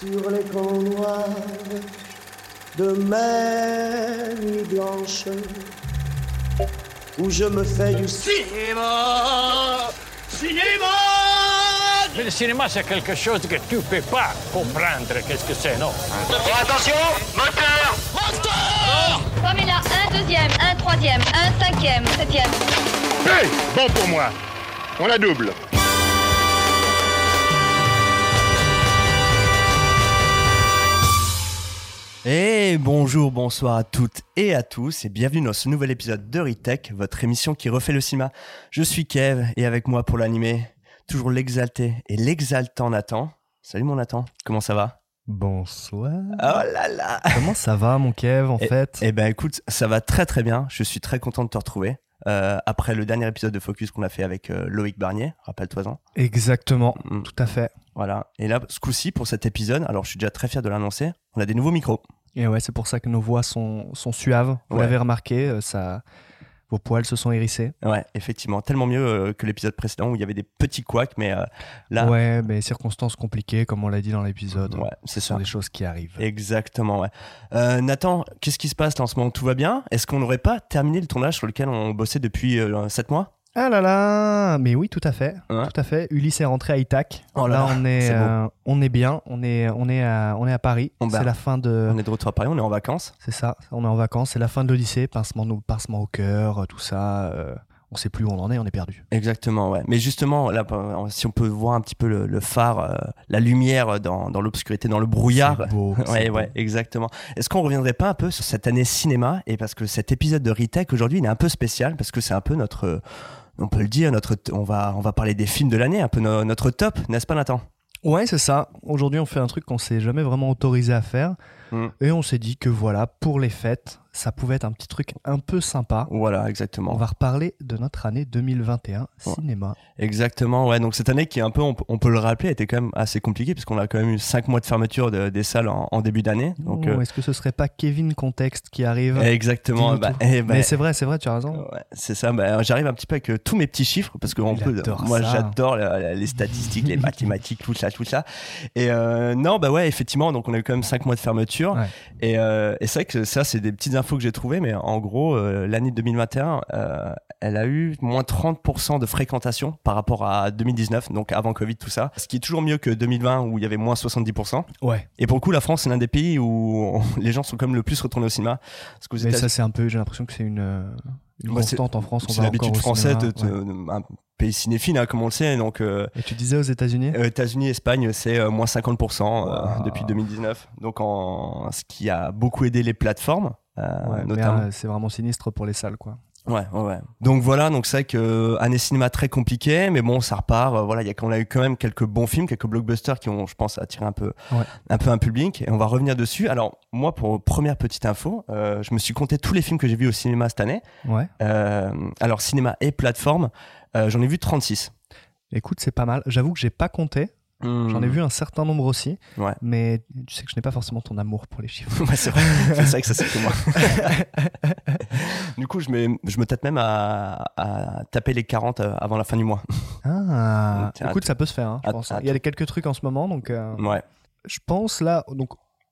sur les camps noirs de mes nuits blanches où je me fais du Cinéma Cinéma Mais le cinéma, c'est quelque chose que tu peux pas comprendre. Qu'est-ce que c'est, non? Attention Moteur Comme il a un deuxième, un troisième, un cinquième, septième. Hey Bon pour moi. On la double. Et bonjour, bonsoir à toutes et à tous et bienvenue dans ce nouvel épisode de Retech, votre émission qui refait le cinéma. Je suis Kev et avec moi pour l'animer, toujours l'exalté et l'exaltant Nathan. Salut mon Nathan, comment ça va? Bonsoir. Oh là là Comment ça va, mon Kev, en Eh- fait? Eh ben écoute, ça va très très bien, je suis très content de te retrouver. Euh, après le dernier épisode de Focus qu'on a fait avec euh, Loïc Barnier, rappelle-toi-en. Exactement, Mm. tout à fait. Voilà. Et là, ce coup-ci, pour cet épisode, alors je suis déjà très fier de l'annoncer, on a des nouveaux micros. Et ouais, c'est pour ça que nos voix sont, sont suaves. Vous Ouais. l'avez remarqué, euh, ça, vos poils se sont hérissés. Ouais, effectivement, tellement mieux euh, que l'épisode précédent où il y avait des petits couacs, mais euh, là, Ouais, mais circonstances compliquées, comme on l'a dit dans l'épisode. ouais, c'est Ce sont ça. des choses qui arrivent. Exactement, ouais. Euh, Nathan, qu'est-ce qui se passe là en ce moment? Tout va bien? Est-ce qu'on n'aurait pas terminé le tournage sur lequel on bossait depuis 7 mois? Ah là là Mais oui, tout à fait. Ouais. Tout à fait. Ulysse est rentré à Itac. Oh là on est, euh, on est bien. On est, on est à, on est à Paris. C'est la fin de. On est de retour à Paris, on est en vacances. C'est ça. On est en vacances. C'est la fin de l'Odyssée. Pincement, au- pincement au cœur, euh, tout ça. euh, on sait plus où on en est. On est perdu. Exactement, ouais. Mais justement, là, euh, si on peut voir un petit peu le, le phare, euh, la lumière dans, dans l'obscurité, dans le brouillard. C'est beau, Ouais, beau. ouais, exactement. Est-ce qu'on reviendrait pas un peu sur cette année cinéma? Et parce que cet épisode de Retech aujourd'hui, il est un peu spécial parce que c'est un peu notre, euh, on peut le dire, notre, on va, on va parler des films de l'année, un peu no- notre top, n'est-ce pas, Nathan? Ouais, c'est ça. Aujourd'hui, on fait un truc qu'on s'est jamais vraiment autorisé à faire. Mm. Et on s'est dit que voilà, pour les fêtes, ça pouvait être un petit truc un peu sympa. Voilà, exactement. On va reparler de notre année 2021 Ouais. cinéma. Exactement, ouais. Donc cette année qui est un peu, on, peut- on peut le rappeler, était quand même assez compliquée puisqu'on a quand même eu 5 mois de fermeture de- des salles en, en début d'année. Donc Oh, euh, Est-ce que ce serait pas Kevin Contexte qui arrive? Exactement. Bah, eh ben, Mais c'est vrai, c'est vrai, tu as raison. Ouais, c'est ça. Bah, J'arrive un petit peu avec euh, tous mes petits chiffres parce que on peut. Moi, j'adore les statistiques, les mathématiques, tout ça, tout ça. Et euh, non, bah ouais, effectivement. Donc, on a eu quand même cinq mois de fermeture. Ouais. Et, et c'est vrai que ça, c'est des petites que j'ai trouvées, mais en gros, euh, l'année 2021, euh, elle a eu moins 30% de fréquentation par rapport à 2019, donc avant Covid, tout ça. Ce qui est toujours mieux que 2020 où il y avait moins 70%. Ouais. Et pour le coup, la France, c'est l'un des pays où on- les gens sont comme le plus retournés au cinéma. Parce Mais ça, c'est un peu, j'ai l'impression que c'est une, euh, une constante en France. on c'est l'habitude française cinéma, de, ouais. de- un pays cinéphile, hein, comme on le sait. Donc, euh, Et tu disais aux États-Unis? euh, États-Unis, Espagne, c'est euh, moins 50% euh, Wow. depuis 2019. Donc, en, ce qui a beaucoup aidé les plateformes, Ouais, mais, notamment. euh, c'est vraiment sinistre pour les salles, quoi. Ouais. Donc voilà, donc c'est vrai que euh, année cinéma très compliquée, mais bon, ça repart. euh, voilà, il y a on a eu quand même quelques bons films, quelques blockbusters qui ont, je pense, attiré un peu, Ouais. un peu un public. Et on va revenir dessus. Alors moi, pour première petite info, euh, je me suis compté tous les films que j'ai vus au cinéma cette année. Ouais. Euh, alors cinéma et plateforme, euh, j'en ai vu 36. Écoute, c'est pas mal. J'avoue que j'ai pas compté. J'en ai vu un certain nombre aussi. Hmm. Ouais. Mais tu sais que je n'ai pas forcément ton amour pour les chiffres. Ouais, c'est vrai, c'est vrai que ça c'est que moi. du coup, je me, je me tâte même à, à taper les 40 avant la fin du mois. Ah, Tiens, écoute, ça peut se faire. hein, je pense. Il y a quelques trucs en ce moment, donc euh, Ouais, je pense là. Donc,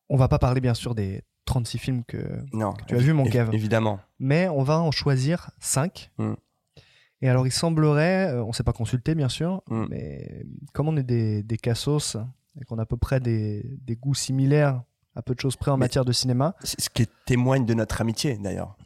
on va pas parler bien sûr des 36 films que, non. tu as vu, mon Kev. Évidemment. mais on va en choisir 5. Mm. Et alors, il semblerait, euh, on s'est pas consulté bien sûr, Mm. mais comme on est des, des cassos et qu'on a à peu près des, des goûts similaires, à peu de choses près en Mais- matière de cinéma, C'est Ce qui témoigne de notre amitié d'ailleurs.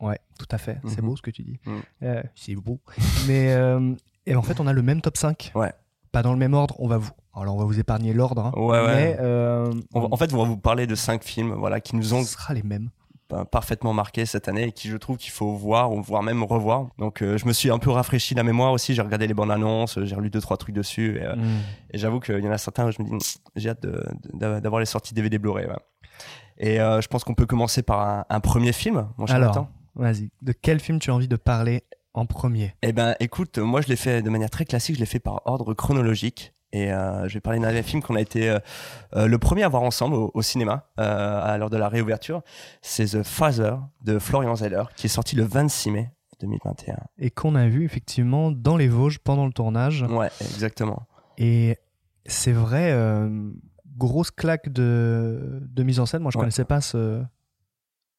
Ouais, tout à fait. C'est Mhm. beau ce que tu dis. Mhm. Euh, c'est beau. Mais euh, et en fait, on a le même top 5. Ouais. Pas dans le même ordre. On va vous. Alors, on va vous épargner l'ordre. hein. Ouais, ouais. Mais euh, On va- en fait, on va vous parler de cinq films voilà, qui nous ont ce sera les mêmes. Euh, parfaitement marqués cette année et qui, je trouve, qu'il faut voir ou voire même revoir. Donc, euh, je me suis un peu rafraîchi la mémoire aussi. J'ai regardé les bandes annonces, j'ai relu deux, trois trucs dessus. Et, euh, Mm. et j'avoue qu'il y en a certains où je me dis, j'ai hâte d'avoir les sorties DVD Blu-ray. ouais. Et euh, je pense qu'on peut commencer par un, un premier film, mon Alors, vas-y. De quel film tu as envie de parler en premier? Eh ben, écoute, moi, je l'ai fait de manière très classique. Je l'ai fait par ordre chronologique. Et euh, je vais parler d'un film qu'on a été euh, euh, le premier à voir ensemble au, au cinéma euh, à l'heure de la réouverture. C'est The Father de Florian Zeller, qui est sorti le 26 mai 2021. Et qu'on a vu effectivement dans les Vosges pendant le tournage. Ouais, exactement. Et c'est vrai, grosse claque de, de mise en scène. Moi, je Ouais. connaissais pas ce,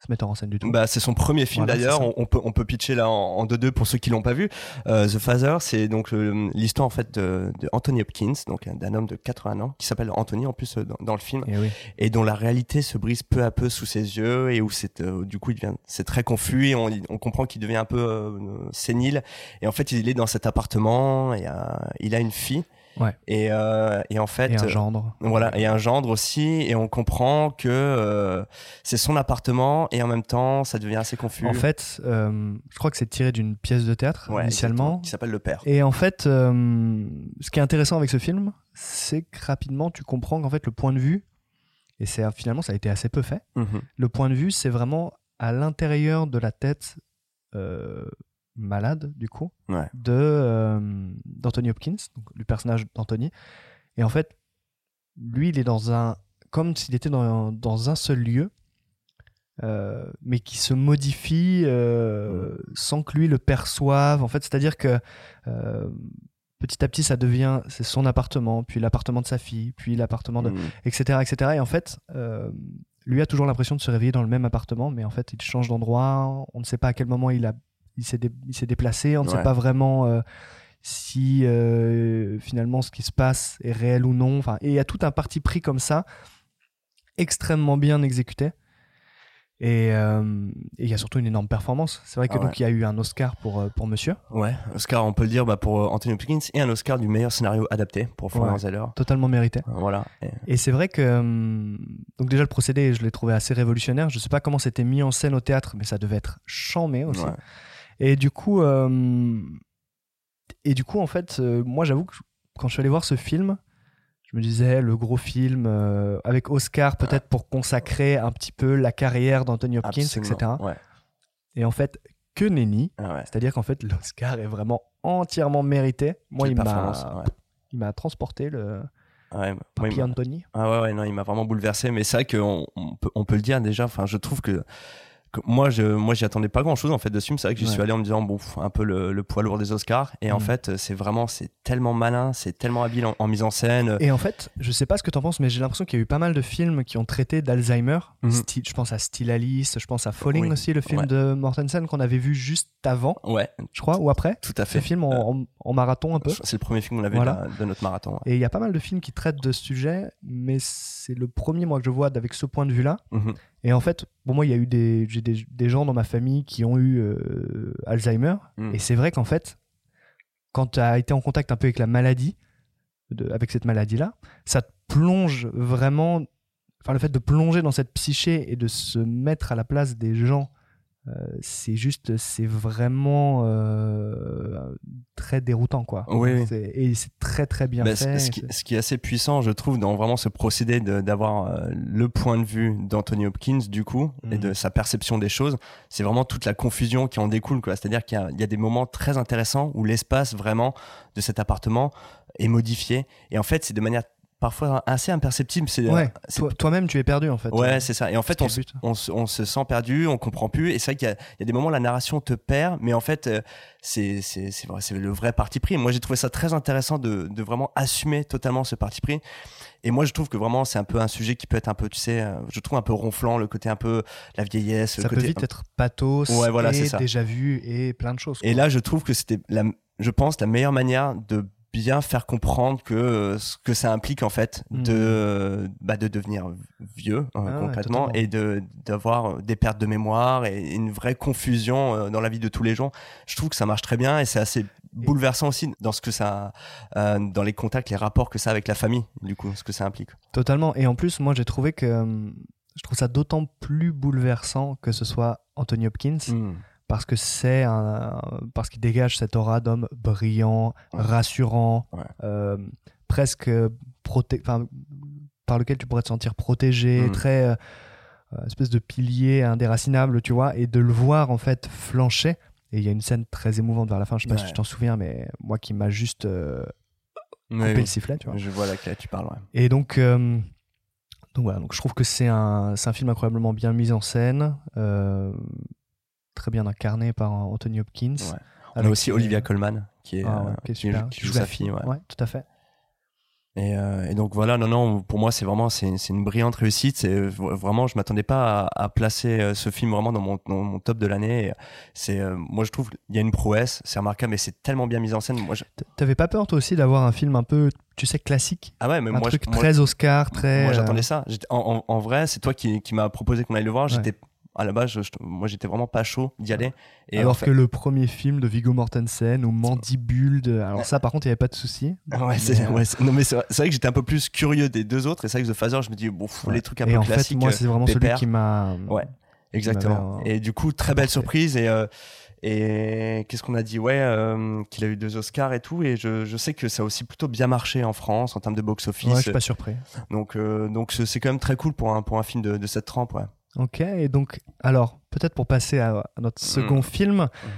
ce metteur en scène du tout. Bah, c'est son premier film Voilà, d'ailleurs. On, on peut on peut pitcher là en 2-2 pour ceux qui l'ont pas vu. Euh, The Father, c'est donc le- l'histoire en fait de, de Anthony Hopkins, donc d'un homme de 80 ans qui s'appelle Anthony en plus euh, dans, dans le film Et oui. et dont la réalité se brise peu à peu sous ses yeux et où c'est euh, du coup il devient c'est très confus et on, on comprend qu'il devient un peu euh, sénile et en fait il est dans cet appartement et euh, il a une fille Ouais. et, euh, et en fait Et un gendre. voilà, et un gendre aussi, et on comprend que euh, c'est son appartement, et en même temps, ça devient assez confus. En fait, euh, je crois que c'est tiré d'une pièce de théâtre Ouais, initialement. qui s'appelle Le Père. Et en fait, ce qui est intéressant avec ce film, c'est que rapidement, tu comprends qu'en fait, le point de vue, et c'est finalement, ça a été assez peu fait, Mhm. le point de vue, c'est vraiment à l'intérieur de la tête malade, du coup, Ouais. de euh, d'Anthony Hopkins, donc le personnage d'Anthony. Et en fait, lui, il est dans un. comme s'il était dans, dans un seul lieu, euh, mais qui se modifie euh, sans que lui le perçoive. En fait, c'est-à-dire que. Petit à petit, ça devient, c'est son appartement, puis l'appartement de sa fille, puis l'appartement de, etc., etc. Et en fait, lui a toujours l'impression de se réveiller dans le même appartement, mais en fait, il change d'endroit. On ne sait pas à quel moment il a, il s'est, dé- déplacé. On ne sait pas vraiment euh, si euh, finalement ce qui se passe est réel ou non. Enfin, et il y a tout un parti pris comme ça, extrêmement bien exécuté. Et euh, il y a surtout une énorme performance. C'est vrai que Ah ouais. donc il y a eu un Oscar pour pour Monsieur, Ouais, Oscar, on peut le dire bah, pour Anthony Hopkins, et un Oscar du meilleur scénario adapté pour Florian Ouais. Zeller. totalement mérité. Voilà. Et- Et c'est vrai que hum, donc déjà le procédé, je l'ai trouvé assez révolutionnaire. Je sais pas comment c'était mis en scène au théâtre, mais ça devait être chambé aussi. ouais. Et du coup, euh, et du coup en fait, euh, moi j'avoue que quand je suis allé voir ce film, je me disais le gros film euh, avec Oscar peut-être pour consacrer un petit peu la carrière d'Anthony Hopkins, Absolument. etc. Ouais. Et en fait, que nenni. Ah ouais. C'est-à-dire qu'en fait, l'Oscar est vraiment entièrement mérité. Moi, Quelle il m'a, ouais. il m'a transporté le Ouais, moi, m'a- Anthony. Ah ouais, ouais, non, il m'a vraiment bouleversé. Mais c'est vrai qu'on on peut, on peut le dire déjà. Enfin, je trouve que moi, je, moi, j'y attendais pas grand chose en fait de ce film. C'est vrai que j'y Ouais. suis allé en me disant, bon, un peu le, le poids lourd des Oscars. Et en Mhm. fait, c'est vraiment, c'est tellement malin, c'est tellement habile en, en mise en scène. Et en fait, je sais pas ce que t'en penses, mais j'ai l'impression qu'il y a eu pas mal de films qui ont traité d'Alzheimer. Mhm. Style- je pense à Still Alice, je pense à Falling Oui. aussi, le film Ouais. de Mortensen qu'on avait vu juste avant, Ouais, je crois, ou après. tout à Ce fait. film en, en- en marathon un peu. C'est le premier film qu'on avait Voilà. de, de notre marathon. ouais. Et il y a pas mal de films qui traitent de ce sujet, mais c'est le premier, moi, que je vois avec ce point de vue-là. Mhm. Et en fait, bon, moi, il y a eu des, des, des gens dans ma famille qui ont eu euh, Alzheimer. Mm. Et c'est vrai qu'en fait, quand tu as été en contact un peu avec la maladie, de- avec cette maladie-là, ça te plonge vraiment. Enfin, le fait de plonger dans cette psyché et de se mettre à la place des gens, c'est juste, c'est vraiment euh, très déroutant, quoi. Oui, Et c'est très, très bien Bah, fait. ce, qui, C'est- ce qui est assez puissant, je trouve, dans vraiment ce procédé d'avoir euh, le point de vue d'Anthony Hopkins, du coup, et Mhm. de sa perception des choses, c'est vraiment toute la confusion qui en découle. quoi. C'est-à-dire qu'il y, y a des moments très intéressants où l'espace vraiment de cet appartement est modifié. Et en fait, c'est de manière parfois assez imperceptible. C'est, Ouais, toi- toi-même, tu es perdu, en fait. Ouais, c'est ça. Et en fait, on, le se- but. on, se- on se sent perdu, on comprend plus. Et c'est vrai qu'il y a, il y a des moments où la narration te perd, mais en fait, euh, c'est le vrai parti pris. Moi, j'ai trouvé ça très intéressant de, de vraiment assumer totalement ce parti pris. Et moi, je trouve que vraiment, c'est un peu un sujet qui peut être un peu, tu sais, euh, je trouve un peu ronflant, le côté un peu la vieillesse, le Ça peut côté. vite être pathos Ouais, voilà, et ça. déjà vu et plein de choses. Et là, je trouve que c'était, je pense, la meilleure manière de bien faire comprendre que euh, ce que ça implique en fait Mhm. de bah, de devenir vieux euh, Ah concrètement et de d'avoir des pertes de mémoire et une vraie confusion euh, dans la vie de tous les jours je trouve que ça marche très bien et c'est assez bouleversant aussi dans ce que ça euh, dans les contacts les rapports que ça a avec la famille du coup ce que ça implique Totalement. Et en plus, moi, j'ai trouvé que je trouve ça d'autant plus bouleversant que ce soit Anthony Hopkins Mhm. Parce que c'est un parce qu'il dégage cette aura d'homme brillant, Ouais. rassurant, Ouais. euh, presque proté par lequel tu pourrais te sentir protégé, Mhm. très euh, euh, espèce de pilier indéracinable, tu vois, et de le voir en fait flancher. Et il y a une scène très émouvante vers la fin, je sais pas si tu t'en souviens, mais moi qui m'a juste euh, coupé oui. le sifflet, tu vois. je vois laquelle tu parles. Et donc, donc voilà, donc je trouve que c'est un, un film incroyablement bien mis en scène, euh, très bien incarné par Anthony Hopkins. Ouais. on a aussi euh, Olivia Colman qui est, ah ouais, euh, qui est qui, super. qui joue sa fille ouais. Tout à fait. Et, euh, et donc voilà, non, non, pour moi c'est vraiment c'est une brillante réussite. Euh, vraiment, je m'attendais pas à, à placer euh, ce film vraiment dans mon, dans mon top de l'année. C'est, euh, moi je trouve, il y a une prouesse, c'est remarquable, mais c'est tellement bien mis en scène. Moi, je- T'avais pas peur toi aussi d'avoir un film un peu, tu sais, classique? Ah ouais, mais Un moi, je- truc moi, très Oscar, très. moi euh, j'attendais ça. J'étais- En, en, en vrai, c'est toi qui, qui m'as proposé qu'on aille le voir. Ouais. À la base, je- je- moi j'étais vraiment pas chaud d'y aller. Et alors en fait- que le premier film de Viggo Mortensen ou Mandibule, de... alors ça par contre il n'y avait pas de souci. Ouais, c'est, ouais, vrai, que j'étais un peu plus curieux des deux autres. Et c'est vrai que The Phaser, je me dis, bon, pff, les trucs un Et peu en fait classiques. moi euh, c'est vraiment celui qui m'a. Ouais, exactement. euh, Et du coup, très belle surprise. Et, euh, et qu'est-ce qu'on a dit? Ouais, euh, qu'il a eu deux Oscars et tout. Et je, je sais que ça a aussi plutôt bien marché en France en termes de Ouais, je box-office. suis pas surpris. donc, euh, donc c'est c'est quand même très cool pour un, pour un film de, de cette trempe. Ouais. Ok, et donc alors peut-être pour passer à, à notre second Mm. film,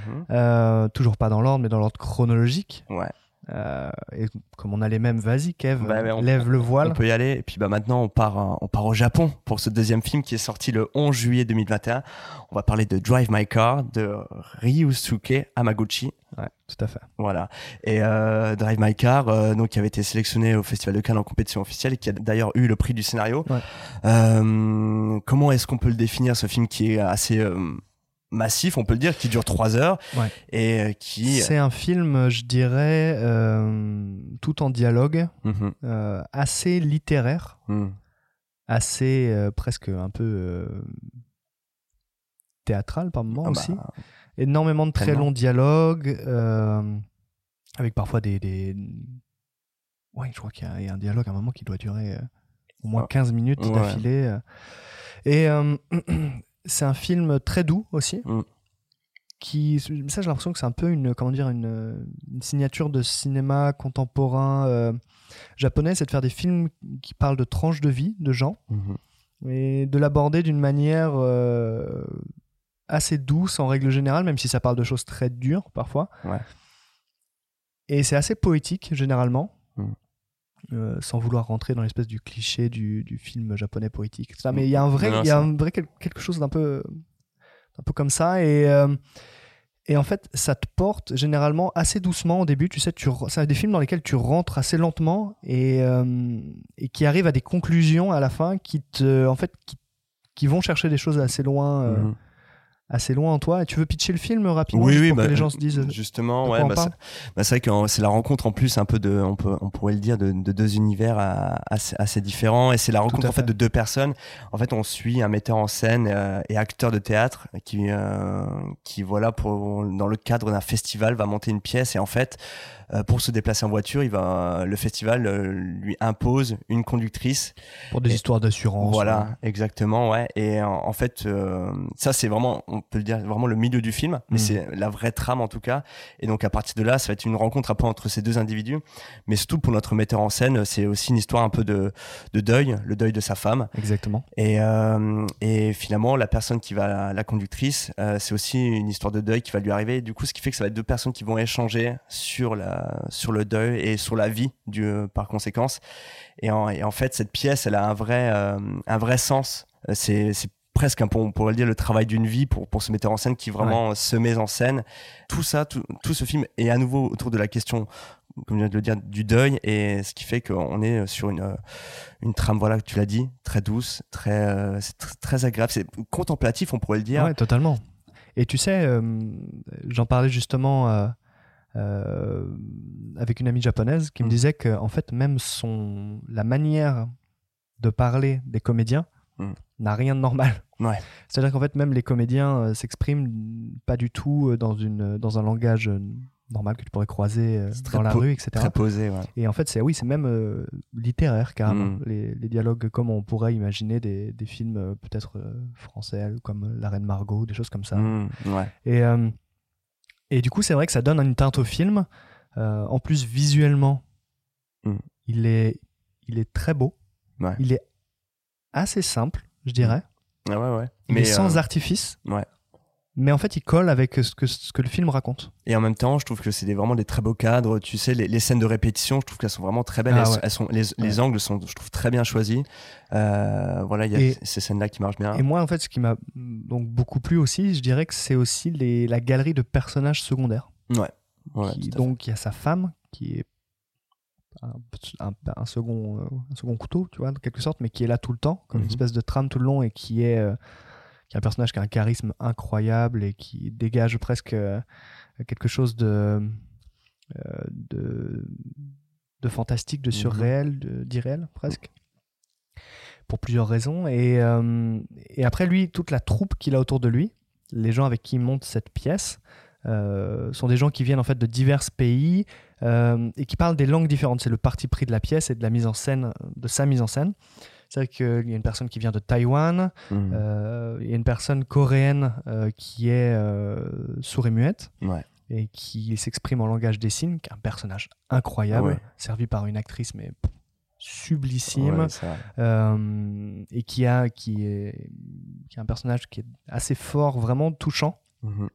Mhm. euh, toujours pas dans l'ordre mais dans l'ordre chronologique. Ouais. Euh, et comme on a les mêmes, vas-y Kev, Bah, on- lève le voile. On peut y aller. Et puis bah, maintenant, on part, euh, on part au Japon pour ce deuxième film qui est sorti le 11 juillet 2021. On va parler de Drive My Car de Ryusuke Hamaguchi. Ouais, tout à fait. Voilà. Et euh, Drive My Car, euh, donc qui avait été sélectionné au Festival de Cannes en compétition officielle et qui a d'ailleurs eu le prix du scénario. Ouais. Comment est-ce qu'on peut le définir ce film qui est assez massif, on peut le dire, qui dure trois heures Ouais. et euh, qui. C'est un film, je dirais, euh, tout en dialogue, Mhm, euh, assez littéraire, mhm. assez euh, presque un peu euh, théâtral par moments Ah bah, aussi. Énormément de très longs dialogues, euh, avec parfois des. des... Ouais, je crois qu'il y, a- il y a un dialogue à un moment qui doit durer euh, au moins Ouais. 15 minutes Ouais. d'affilée. euh. Et euh, c'est un film très doux aussi. Mm. Qui, ça, j'ai l'impression que c'est un peu une, comment dire, une, une signature de cinéma contemporain euh, japonais, c'est de faire des films qui parlent de tranches de vie de gens Mhm. et de l'aborder d'une manière euh, assez douce en règle générale, même si ça parle de choses très dures parfois. Ouais. Et c'est assez poétique généralement, Mm. Euh, sans vouloir rentrer dans l'espèce du cliché du, du film japonais poétique. etc. Mais il y a un vrai, Non, non, il y a ça- un vrai quel- quelque chose d'un peu, un peu comme ça et euh, et en fait, ça te porte généralement assez doucement au début. Tu sais, tu c'est des films dans lesquels tu rentres assez lentement et, euh, et qui arrivent à des conclusions à la fin qui te, en fait, qui, qui vont chercher des choses assez loin, Mhm. Assez loin en toi. Et tu veux pitcher le film rapidement Oui, oui, pour bah, que les gens se disent. Justement, ouais, bah, bah, c'est vrai que c'est la rencontre en plus un peu de, on, peut, on pourrait le dire, de, de deux univers assez, assez différents. Et c'est la rencontre en fait fait. de deux personnes. En fait, on suit un metteur en scène euh, et acteur de théâtre qui, euh, qui voilà, pour, dans le cadre d'un festival, va monter une pièce. Et en fait, euh, pour se déplacer en voiture, il va, le festival euh, lui impose une conductrice Pour des Et- histoires d'assurance. voilà, exactement, ouais. Et en, en fait, euh, ça c'est vraiment, on peut le dire, vraiment le milieu du film, mais Mhm. c'est la vraie trame en tout cas. Et donc à partir de là, ça va être une rencontre un peu entre ces deux individus, mais surtout pour notre metteur en scène, c'est aussi une histoire un peu de, de deuil, le deuil de sa femme. Exactement. Et, et finalement, la personne qui va, la, la conductrice, c'est aussi une histoire de deuil qui va lui arriver. Et du coup, ce qui fait que ça va être deux personnes qui vont échanger sur, la, sur le deuil et sur la vie du, euh, par conséquence. Et en, et en fait, cette pièce, elle a un vrai, euh, un vrai sens. Euh, C'est, presque on pourrait le dire, le travail d'une vie pour, pour ce metteur en scène qui vraiment se met en scène. Tout ça, tout, tout ce film est à nouveau autour de la question comme je viens de le dire, du deuil, et ce qui fait qu'on est sur une, une trame, voilà, tu l'as dit, très douce, très, très agréable, c'est contemplatif, on pourrait le dire. Ouais, totalement. Et tu sais, euh, j'en parlais justement euh, euh, avec une amie japonaise qui me Mm. disait que en fait même son la manière de parler des comédiens Mm. n'a rien de normal. Ouais. C'est-à-dire qu'en fait même les comédiens euh, s'expriment pas du tout euh, dans une dans un langage euh, normal que tu pourrais croiser euh, dans la rue, etc. Très posé, ouais. Et en fait, c'est oui, c'est même euh, littéraire carrément. Mm. Les, les dialogues comme on pourrait imaginer des, des films euh, peut-être euh, français comme euh, La Reine Margot, des choses comme ça. Mm, ouais. Et, euh, et du coup, c'est vrai que ça donne une teinte au film. Euh, en plus, visuellement, Mm. il, est, il est très beau. Ouais. Il est assez simple, je dirais. Ah ouais, ouais. Est sans euh, artifice. ouais. Mais en fait, il colle avec ce que, ce que le film raconte. Et en même temps, je trouve que c'est des, vraiment des très beaux cadres. Tu sais, les, les scènes de répétition, je trouve qu'elles sont vraiment très belles. Ah elles, ouais. elles sont, les, les angles sont, je trouve, très bien choisis. Euh, voilà, il y a Et- ces scènes-là qui marchent bien. Et moi, en fait, ce qui m'a donc beaucoup plu aussi, je dirais que c'est aussi les, la galerie de personnages secondaires. Ouais. Qui- donc, il y a sa femme qui est un, un- un second, euh, un second couteau, tu vois, en quelque sorte, mais qui est là tout le temps, comme Mhm. une espèce de trame tout le long et qui est, euh, qui est un personnage qui a un charisme incroyable et qui dégage presque euh, quelque chose de, euh, de, de fantastique, de Mhm. surréel, d'irréel presque. Pour plusieurs raisons. Et, euh, et après, lui, toute la troupe qu'il a autour de lui, les gens avec qui il monte cette pièce, euh, sont des gens qui viennent en fait de divers pays euh, et qui parlent des langues différentes. C'est le parti pris de la pièce et de la mise en scène, de sa mise en scène. C'est vrai qu'il y a une personne qui vient de Taïwan, euh, il y a une personne coréenne euh, qui est euh, sourde et muette Ouais. et qui s'exprime en langage des signes, qui est un personnage incroyable, Ouais. servi par une actrice mais sublissime Ouais, euh, et qui a qui est qui est un personnage qui est assez fort, vraiment touchant. Mhm.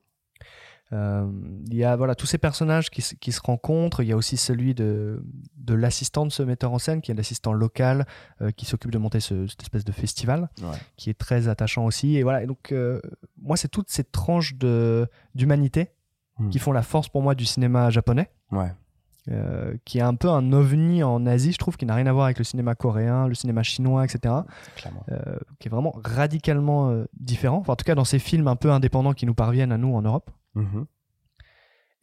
Euh, il y a voilà tous ces personnages qui, se- qui se rencontrent. Il y a aussi celui de, de l'assistant de ce metteur en scène, qui est l'assistant local, euh, qui s'occupe de monter ce- cette espèce de festival, Ouais. qui est très attachant aussi. Et voilà. Et donc euh, moi, c'est toutes ces tranches de d'humanité Hmm. qui font la force pour moi du cinéma japonais. Ouais. euh, qui est un peu un ovni en Asie, je trouve, qui n'a rien à voir avec le cinéma coréen, le cinéma chinois, etc euh, qui est vraiment radicalement euh, différent. Enfin, en tout cas, dans ces films un peu indépendants qui nous parviennent à nous en Europe.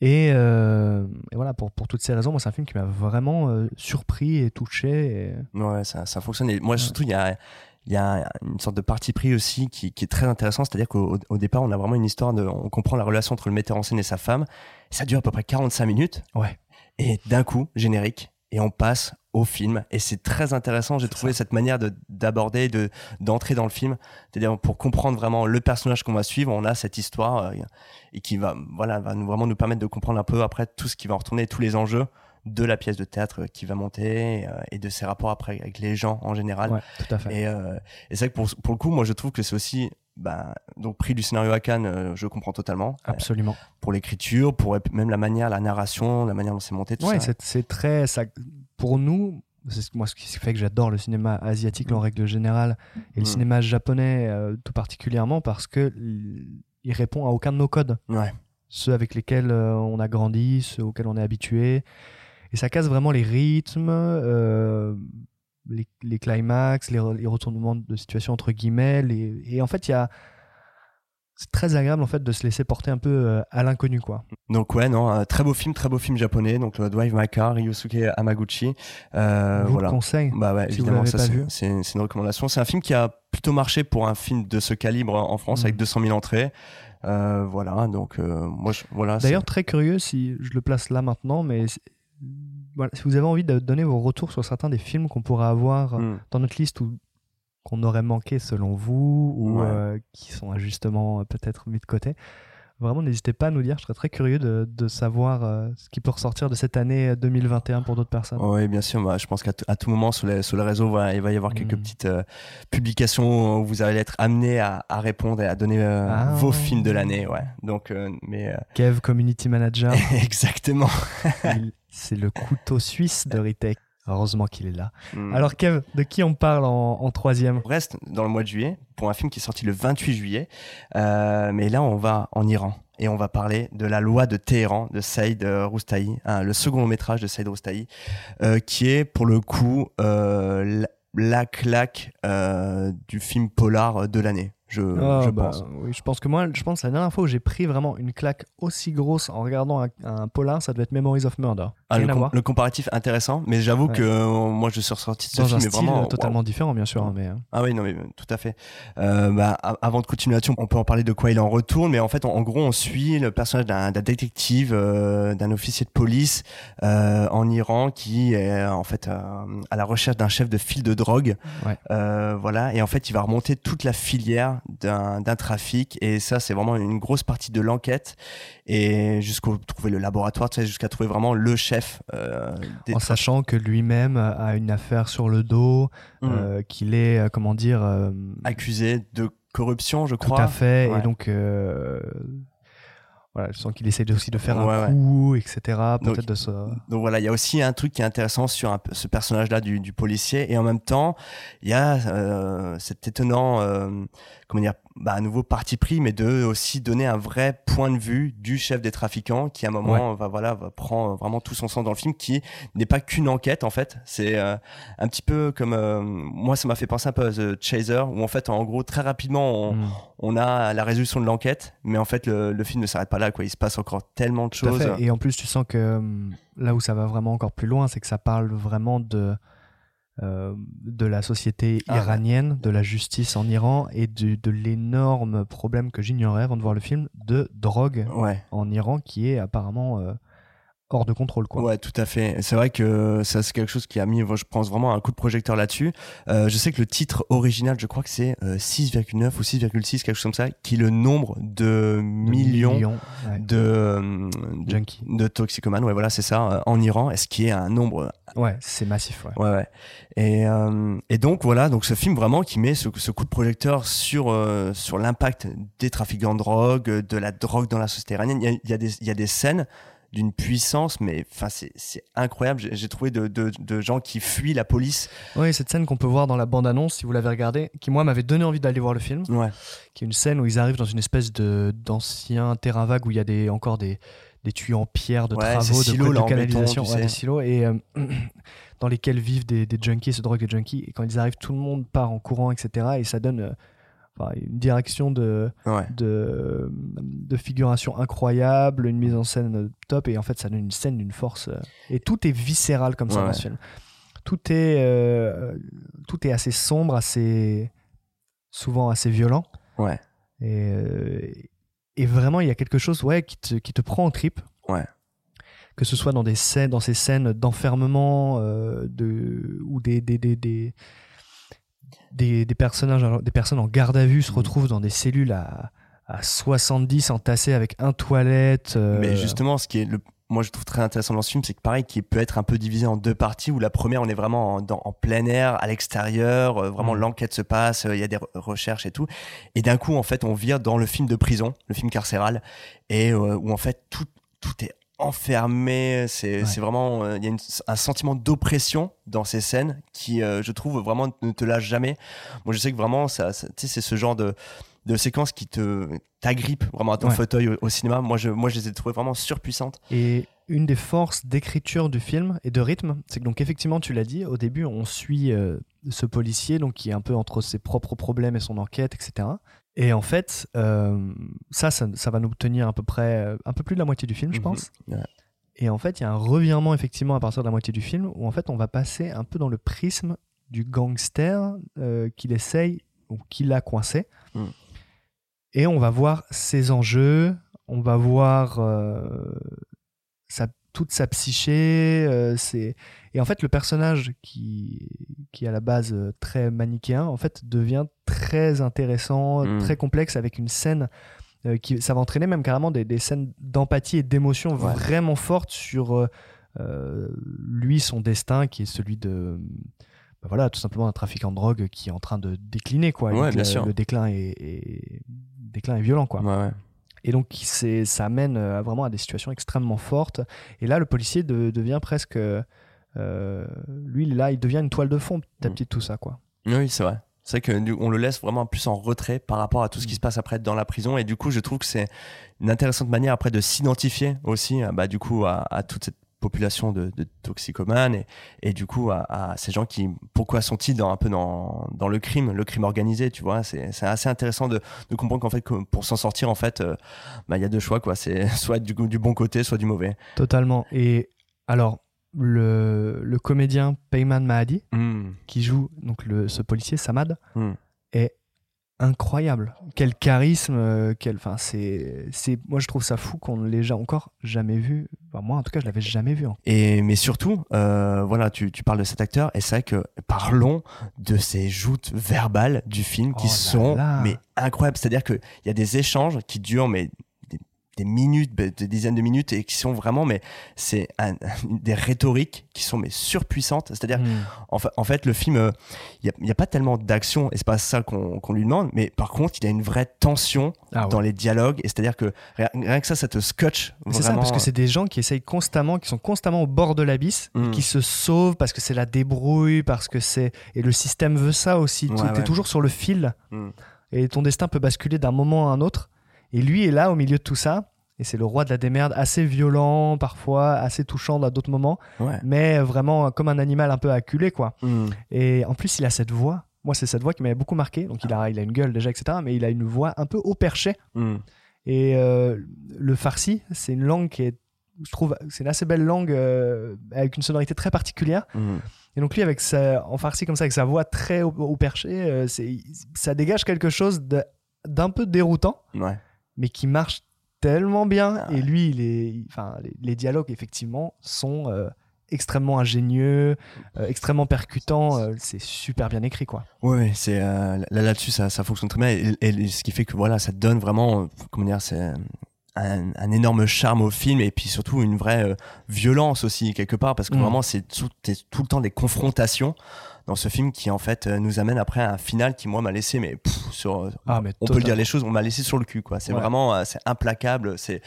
Et, euh, et voilà, pour, pour toutes ces raisons, moi, c'est un film qui m'a vraiment euh, surpris et touché. et- Ouais, ça, ça fonctionne. Et moi, surtout, il y a, il y a une sorte de parti pris aussi qui, qui est très intéressant. C'est-à-dire qu'au au départ, on a vraiment une histoire de. On comprend la relation entre le metteur en scène et sa femme. Ça dure à peu près 45 minutes. Ouais. Et d'un coup, générique. Et on passe au film. Et c'est très intéressant. J'ai trouvé cette manière de- d'aborder, de, d'entrer dans le film. C'est-à-dire, pour comprendre vraiment le personnage qu'on va suivre, on a cette histoire euh, et qui va, voilà, va nous, vraiment nous permettre de comprendre un peu après tout ce qui va en retourner, tous les enjeux de la pièce de théâtre qui va monter euh, et de ses rapports après avec les gens en général. Ouais, tout à fait. Et, euh, et c'est vrai que pour, pour le coup, moi je trouve que c'est aussi bah, donc prix du scénario à Cannes, euh, je comprends totalement. Euh, Absolument. pour l'écriture, pour même la manière, la narration, la manière dont c'est monté, tout Ouais, ça. c'est c'est très. Ça, pour nous, c'est ce- moi ce qui fait que j'adore le cinéma asiatique en règle générale et le Mm. cinéma japonais euh, tout particulièrement parce que il répond à aucun de nos codes. Ouais. ceux avec lesquels euh, on a grandi, ceux auxquels on est habitué. Et ça casse vraiment les rythmes, euh, les, les climax, les, re- les retournements de situation entre guillemets. les- Et en fait, il y a. C'est très agréable en fait de se laisser porter un peu euh, à l'inconnu quoi. Donc ouais, non, un très beau film, très beau film japonais. Donc le Drive My Car, Ryusuke Hamaguchi. Euh, Je vous voilà. le conseille. Bah ouais, si vous évidemment, ça c'est une recommandation. C'est un film qui a plutôt marché pour un film de ce calibre en France avec 200 000 entrées. Euh, voilà, donc euh, moi, je, voilà. D'ailleurs, très curieux si je le place là maintenant, mais voilà, si vous avez envie de donner vos retours sur certains des films qu'on pourrait avoir Hmm. dans notre liste ou qu'on aurait manqué selon vous ou Ouais. euh, qui sont injustement euh, peut-être mis de côté. Vraiment, n'hésitez pas à nous dire. Je serais très curieux de, de savoir euh, ce qui peut ressortir de cette année euh, 2021 pour d'autres personnes. Oui, bien sûr. Bah, je pense qu'à tout- moment, sur les, sur les réseaux, voilà, il va y avoir quelques Mm. petites euh, publications où vous allez être amené à, à répondre et à donner euh, Ah. vos films de l'année. Ouais. Donc, euh, mais euh, Kev, Community Manager, exactement. il- c'est le couteau suisse de Ritech. Heureusement qu'il est là. Mm. Alors, Kev, de qui on parle en, en troisième? On reste dans le mois de juillet pour un film qui est sorti le 28 juillet. Euh, mais là, on va en Iran et on va parler de la loi de Téhéran de Saïd euh, Roustahi, hein, le second long métrage de Saïd Roustahi, euh, qui est pour le coup euh, la, la claque du film polar de l'année. Je, Ah, je bah, pense. Oui, je pense que moi, je pense que la dernière fois où j'ai pris vraiment une claque aussi grosse en regardant un, un polar, ça devait être Memories of Murder. Ah, le, com- comparatif intéressant, mais j'avoue Ouais. que euh, moi je suis ressorti de ce Dans film un style vraiment totalement différent, bien sûr. hein, mais, euh, Ah oui, non, mais euh, tout à fait. Euh, bah, avant de continuer là-dessus, on peut en parler de quoi il en retourne, mais en fait, en, en gros, on suit le personnage d'un détective, euh, d'un officier de police en Iran qui est en fait à la recherche d'un chef de file de drogue. Ouais. Voilà, et en fait, il va remonter toute la filière d'un trafic, et ça, c'est vraiment une grosse partie de l'enquête, et jusqu'au trouver le laboratoire, tu sais, jusqu'à trouver vraiment le chef. Euh, des en sachant que lui-même a une affaire sur le dos, Mm. euh, qu'il est, euh, comment dire, euh, accusé de corruption, je tout crois. à fait. Ouais. Et donc, voilà, je sens qu'il essaie aussi de faire Ouais, un ouais. coup, etc. Donc- Peut-être de se. Donc voilà, il y a aussi un truc qui est intéressant sur un ce personnage-là du, du policier, et en même temps, il y a euh, cet étonnant, euh, comment dire, bah, à nouveau parti pris, mais de aussi donner un vrai point de vue du chef des trafiquants, qui à un moment va voilà va prend vraiment tout son sens dans le film, qui n'est pas qu'une enquête en fait. C'est euh, un petit peu comme euh, moi, ça m'a fait penser un peu à The Chaser, où en fait, en gros, très rapidement, on, Mm. on a la résolution de l'enquête, mais en fait, le, le film ne s'arrête pas là, quoi. Il se passe encore tellement de Tout choses. Et en plus, tu sens que hum, là où ça va vraiment encore plus loin, c'est que ça parle vraiment de, euh, de la société Ah iranienne, de la justice en Iran et de, de l'énorme problème que j'ignorais avant de voir le film de drogue Ouais. en Iran qui est apparemment euh, hors de contrôle. Quoi. Ouais, tout à fait. C'est vrai que ça, c'est quelque chose qui a mis, je pense, vraiment un coup de projecteur là-dessus. Euh, je sais que le titre original, je crois que c'est euh, 6,9 ou 6,6, quelque chose comme ça, qui est le nombre de De millions, ouais. de, euh, de, Junkies. de toxicomanes, ouais, voilà, c'est ça, euh, en Iran, est-ce qui est un nombre Ouais, c'est massif. Ouais. Ouais, ouais. Et, euh, et donc voilà, donc ce film vraiment qui met ce, ce coup de projecteur sur euh, sur l'impact des trafiquants de drogue, de la drogue dans la société iranienne. Il y a, il y a des il y a des scènes d'une puissance, mais enfin c'est incroyable. J'ai trouvé de, de de gens qui fuient la police. Oui, cette scène qu'on peut voir dans la bande-annonce, si vous l'avez regardée, qui moi m'avait donné envie d'aller voir le film. Ouais. qui est une scène où ils arrivent dans une espèce de d'ancien terrain vague où il y a des encore des, des tuyaux en pierre de Ouais, travaux de, silos, de canalisation béton, ouais, des silos et euh, dans lesquels vivent des, des junkies se droguent des junkies et quand ils arrivent tout le monde part en courant etc et ça donne euh, enfin, une direction de, Ouais. de de figuration incroyable une mise en scène top et en fait ça donne une scène d'une force euh, et tout est viscéral comme ça Ouais, dans ce film tout est euh, tout est assez sombre assez souvent assez violent Ouais. et, euh, et vraiment, il y a quelque chose ouais, qui, te, qui te prend en trip. Ouais. Que ce soit dans, des scènes, dans ces scènes d'enfermement euh, de, ou des, des, des, des, des, des personnages, des personnes en garde à vue se Mhm. retrouvent dans des cellules à, à 70 entassées avec un toilette. euh, Mais justement, ce qui est le moi je trouve très intéressant dans ce film, c'est que pareil, qui peut être un peu divisé en deux parties, où la première, on est vraiment en, dans- en plein air, à l'extérieur, euh, vraiment Mhm. l'enquête se passe, euh, il y a des re- recherches et tout. Et d'un coup, en fait, on vire dans le film de prison, le film carcéral, et euh, où en fait, tout, tout est enfermé, c'est Ouais. vraiment, euh, il y a une- un sentiment d'oppression dans ces scènes qui, euh, je trouve, vraiment ne te lâche jamais. Moi, je sais que vraiment, ça, c'est ce genre de de séquences qui te t'agrippent vraiment à ton Ouais. fauteuil au, au cinéma. Moi je, moi, je les ai trouvées vraiment surpuissantes. Et une des forces d'écriture du film et de rythme, c'est que donc effectivement, tu l'as dit, au début, on suit euh, ce policier donc qui est un peu entre ses propres problèmes et son enquête, etc. Et en fait, euh, ça, ça, ça va nous tenir à peu près euh, un peu plus de la moitié du film, je Mhm. pense. Ouais. Et en fait, il y a un revirement effectivement à partir de la moitié du film où en fait, on va passer un peu dans le prisme du gangster euh, qu'il essaye ou qu'il a coincé. Mm. Et on va voir ses enjeux, on va voir euh, sa- toute sa psyché. euh, ses- Et en fait, le personnage qui, qui est à la base euh, très manichéen, en fait, devient très intéressant, Mm. très complexe avec une scène. euh, qui, ça va entraîner même carrément des, des scènes d'empathie et d'émotion Ouais. vraiment fortes sur euh, euh, lui, son destin, qui est celui de, bah voilà, tout simplement un trafiquant de drogue qui est en train de décliner, quoi. Ouais, bien le, sûr. le déclin est, déclin est violent, quoi. Ouais. Et donc, ça amène euh, vraiment à des situations extrêmement fortes. Et là, le policier de- devient presque. euh, lui, là, il devient une toile de fond petit à Mm. petit, tout ça, quoi. Oui, c'est vrai. C'est vrai que du- on le laisse vraiment plus en retrait par rapport à tout ce qui se passe après dans la prison et du coup je trouve que c'est une intéressante manière après de s'identifier aussi euh, bah, du coup à, à toute cette population de, de toxicomanes et, et du coup à, à ces gens qui pourquoi sont-ils dans un peu dans, dans le crime le crime organisé tu vois? C'est c'est assez intéressant de, de comprendre qu'en fait que pour s'en sortir en fait euh, bah, il y a deux choix quoi c'est soit du, du bon côté soit du mauvais Totalement. Et alors, le, le comédien Peyman Mahadi, Hmm. qui joue donc le, ce policier Samad, Mm. est incroyable. Quel charisme, euh, quel, enfin c'est, c'est, moi je trouve ça fou qu'on ne l'ait encore jamais vu. Enfin, moi en tout cas je l'avais jamais vu. hein. Et mais surtout, euh, voilà, tu, tu parles de cet acteur et c'est vrai que parlons de ces joutes verbales du film qui Oh là sont là. mais incroyables. C'est-à-dire que il y a des échanges qui durent mais des minutes, bah, des dizaines de minutes et qui sont vraiment, mais c'est un- des rhétoriques qui sont mais surpuissantes. C'est-à-dire, Hmm. en, fa- en fait, le film, euh, il n'y a, pas tellement d'action et c'est pas ça qu'on lui demande, mais par contre, il y a une vraie tension Ah ouais. dans les dialogues et c'est-à-dire que rien, rien que ça, ça te scotche. C'est ça, parce que c'est des gens qui essayent constamment, qui sont constamment au bord de l'abysse, et Mm. qui se sauvent parce que c'est la débrouille, parce que c'est. Et le système veut ça aussi. Ouais, tu es ouais. toujours sur le fil, Mm. et ton destin peut basculer d'un moment à un autre. Et lui est là au milieu de tout ça, et c'est le roi de la démerde, assez violent parfois, assez touchant à d'autres moments, Ouais. mais vraiment comme un animal un peu acculé, quoi. Mm. Et en plus, il a cette voix. Moi, c'est cette voix qui m'avait beaucoup marqué. Donc, il a, il a une gueule déjà, etc. Mais il a une voix un peu haut perché. Mm. Et euh, le farsi, c'est une langue qui est, je trouve, c'est une assez belle langue euh, avec une sonorité très particulière. Mm. Et donc lui, avec sa, en farsi comme ça, avec sa voix très haut, haut perché, euh, ça dégage quelque chose d'un peu déroutant, Ouais. Mais qui marche tellement bien. Ah Et lui, il est, enfin, les, les dialogues effectivement sont euh, extrêmement ingénieux, euh, extrêmement percutants. euh, c'est super bien écrit, quoi. Ouais, c'est euh, là là-dessus ça, ça fonctionne très bien et, et ce qui fait que voilà ça donne vraiment comment dire c'est un, un énorme charme au film et puis surtout une vraie violence aussi quelque part parce que Mm. vraiment c'est tout, c'est tout le temps des confrontations dans ce film qui en fait euh, nous amène après à un final qui moi m'a laissé mais pff, sur Ah, mais on peut le dire les choses on m'a laissé sur le cul quoi c'est Ouais. vraiment euh, c'est implacable c'est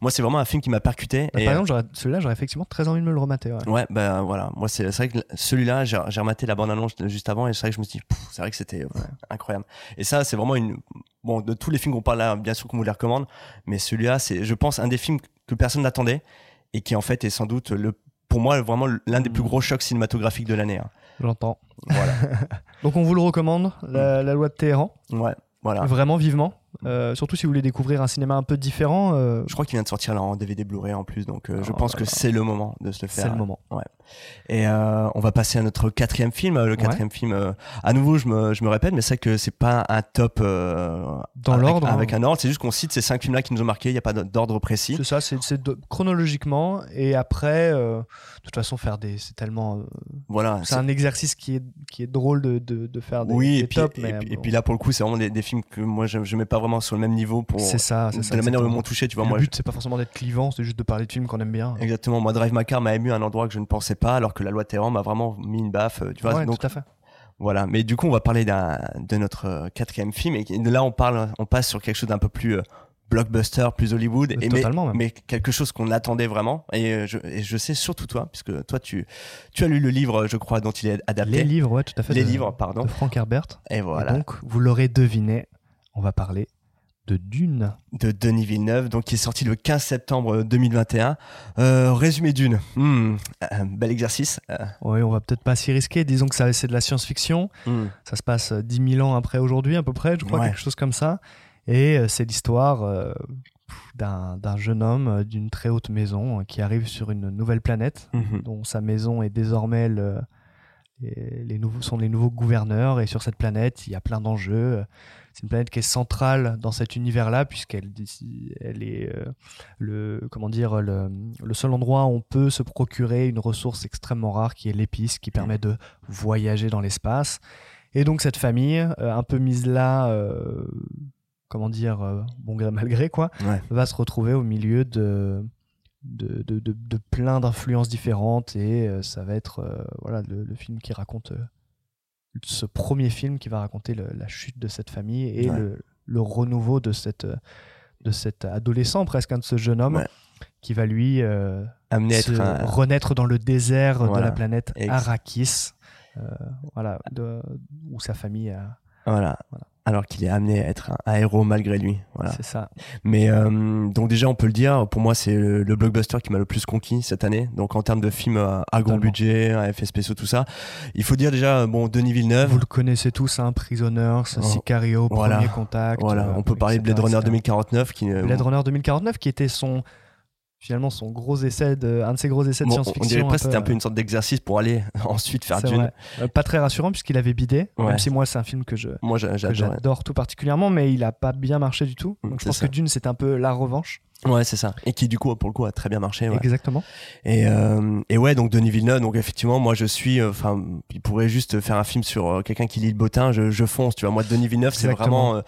moi c'est vraiment un film qui m'a percuté Par et, euh, exemple, celui-là, j'aurais effectivement très envie de me le remater. ouais. Ouais, ben voilà. Moi, c'est vrai que celui-là, j'ai rematé la bande-annonce juste avant et c'est vrai que je me suis dit, c'est vrai que c'était incroyable. Et ça, c'est vraiment une. Bon, de tous les films qu'on parle là, bien sûr qu'on vous les recommande, mais celui-là, c'est, je pense, un des films que personne n'attendait et qui, en fait, est sans doute le. Pour moi, vraiment l'un des plus gros chocs cinématographiques de l'année. hein. J'entends. Voilà. Donc on vous le recommande, la, la loi de Téhéran, Ouais, voilà. vraiment vivement. Euh, surtout si vous voulez découvrir un cinéma un peu différent, euh, Je crois qu'il vient de sortir là en DVD Blu-ray en plus, donc euh, je Oh pense là que c'est le moment de se le faire. c'est le moment. Et euh, on va passer à notre quatrième film. Le quatrième film, à nouveau, je me, je me répète, mais c'est que c'est pas un top Dans l'ordre, avec hein. un ordre. C'est juste qu'on cite ces cinq films-là qui nous ont marqué. Il n'y a pas d'ordre précis. C'est ça, c'est chronologiquement et après, de toute façon, faire des, c'est tellement, Voilà. c'est un exercice qui est qui est drôle de, de, de faire des, oui, des et puis, tops, et, mais puis- et bon, puis là, pour le coup, c'est vraiment des, des films que moi, je, je mets pas vraiment sur le même niveau pour c'est ça, c'est de ça. la manière dont ils m'ont touché. Tu vois, Et moi, le but, c'est pas forcément d'être clivant, c'est juste de parler de films qu'on aime bien. exactement. Moi, Drive My Car m'a ému à un endroit que je ne pensais pas, alors que La Loi Terran m'a vraiment mis une baffe. euh, Tu vois, ouais, donc tout à fait. Voilà, mais du coup, on va parler de notre euh, quatrième film et là, on parle, on passe sur quelque chose d'un peu plus euh, blockbuster, plus Hollywood, Mais et mais, mais quelque chose qu'on attendait vraiment. Et je, et je sais surtout toi, puisque toi, tu, tu as lu le livre, je crois, dont il est adapté. Les livres, ouais, tout à fait. Les de- livres, pardon. de Frank Herbert. Et Et voilà, donc, vous l'aurez deviné, on va parler de Dune. de Denis Villeneuve, donc qui est sorti le 15 septembre 2021. Euh, résumé d'une, Hmm, un bel exercice. Euh, Oui, on va peut-être pas s'y risquer. Disons que ça, c'est de la science-fiction. hmm. Ça se passe euh, 10 000 ans après aujourd'hui, à peu près, je crois, Ouais. quelque chose comme ça. Et euh, c'est l'histoire euh, d'un jeune homme euh, d'une très haute maison euh, qui arrive sur une nouvelle planète, Mhm. dont sa maison est désormais le- les, les nouveaux, sont les nouveaux gouverneurs. Et sur cette planète, il y a plein d'enjeux. C'est une planète qui est centrale dans cet univers-là, puisqu'elle elle est euh, le, comment dire, le, le seul endroit où on peut se procurer une ressource extrêmement rare qui est l'épice, qui permet de voyager dans l'espace. Et donc cette famille, euh, un peu mise là, euh, comment dire, euh, bon gré mal gré quoi, Ouais. va se retrouver au milieu de de, de, de- de plein d'influences différentes et ça va être voilà le, le film qui raconte ce premier film qui va raconter le- la chute de cette famille et Ouais. le, le renouveau de cette de cet adolescent presque hein, de ce jeune homme Ouais. qui va lui euh, Amené à se un- renaître dans le désert de la planète Ex- Arrakis, euh, voilà, de- où sa famille a. Voilà. Voilà. Alors qu'il est amené à être un, héros malgré lui. Voilà. C'est ça. Mais euh, donc déjà, on peut le dire, pour moi, c'est le, le blockbuster qui m'a le plus conquis cette année. Donc en termes de films à, à gros budget, à effets spéciaux, tout ça. Il faut dire déjà, bon, Denis Villeneuve. Vous le connaissez tous, hein, Prisoners, Oh, Sicario, voilà. Premier Contact. Voilà, euh, on peut parler de Blade Runner etc. 2049 qui euh, Blade Runner 2049, qui était son finalement son gros essai de, un de ses gros essais de bon, on science-fiction. dirait presque que c'était un peu, peu une sorte d'exercice pour aller ensuite faire Dune. vrai. Euh, pas très rassurant puisqu'il avait bidé, Ouais. même si moi c'est un film que je Moi, j'adore. tout particulièrement, mais il a pas bien marché du tout. Mm, Donc je pense ça. que Dune c'est un peu la revanche. Ouais, c'est ça. Et qui, du coup, pour le coup, a très bien marché. Ouais. Exactement. Et, euh, et ouais, donc Denis Villeneuve, donc effectivement, moi je suis, euh, enfin, il pourrait juste faire un film sur euh, quelqu'un qui lit le bottin, je, je fonce, tu vois. Moi, Denis Villeneuve, c'est vraiment,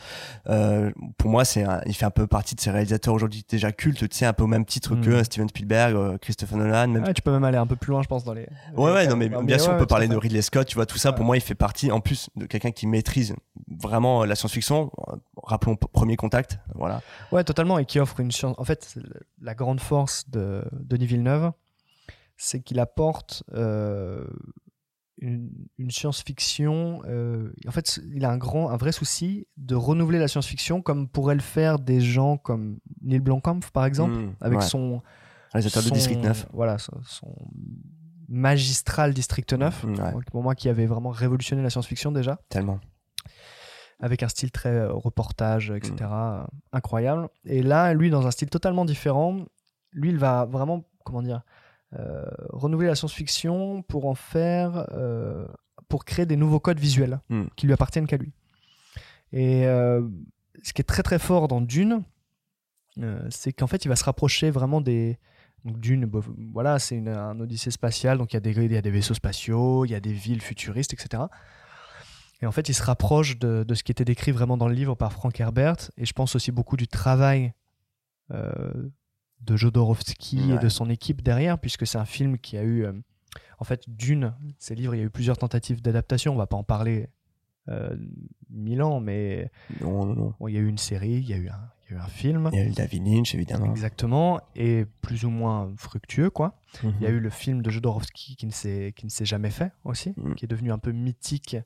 pour moi, c'est, il fait un peu partie de ces réalisateurs aujourd'hui déjà cultes, tu sais, un peu au même titre que Mm. Steven Spielberg, Christopher Nolan, même. Ouais, tu peux même aller un peu plus loin, je pense, dans les. Ouais, ouais, non, mais bien sûr, ouais, on peut parler de Ridley Scott, tu vois, tout ça, pour moi, il fait partie, en plus, de quelqu'un qui maîtrise vraiment la science-fiction. Rappelons Premier Contact, voilà. Ouais, totalement, et qui offre une science. En fait, la grande force de Denis Villeneuve, c'est qu'il apporte euh, une, une science-fiction. euh, en fait, il a un grand, un vrai souci de renouveler la science-fiction, comme pourraient le faire des gens comme Neil Blomkamp, par exemple, Mm, avec ouais. son Réalisateur de son- District 9. Voilà, son, son magistral District 9, Mm, ouais. donc, pour moi qui avait vraiment révolutionné la science-fiction déjà Tellement. Avec un style très euh, reportage, etc. Mm. incroyable. Et là, lui, dans un style totalement différent, lui, il va vraiment, comment dire, euh, renouveler la science-fiction pour en faire, euh, pour créer des nouveaux codes visuels Mm. qui lui appartiennent qu'à lui. Et euh, ce qui est très très fort dans Dune, c'est qu'en fait, il va se rapprocher vraiment des. Donc Dune, voilà, c'est un odyssée spatiale, donc y, il y a des vaisseaux spatiaux, il y a des villes futuristes, etc. Et en fait, il se rapproche de, de ce qui était décrit vraiment dans le livre par Frank Herbert, et je pense aussi beaucoup du travail euh, de Jodorowsky et Ouais. de son équipe derrière, puisque c'est un film qui a eu, euh, en fait, Dune, ces livres, il y a eu plusieurs tentatives d'adaptation, on va pas en parler euh, mille ans, mais Non, non, non. bon, il y a eu une série, il y a eu un, il y a eu un film. Il y a eu David Lynch, évidemment. Exactement, et plus ou moins fructueux, quoi. Mhm. Il y a eu le film de Jodorowsky qui ne s'est qui ne s'est jamais fait aussi, Mm. qui est devenu un peu mythique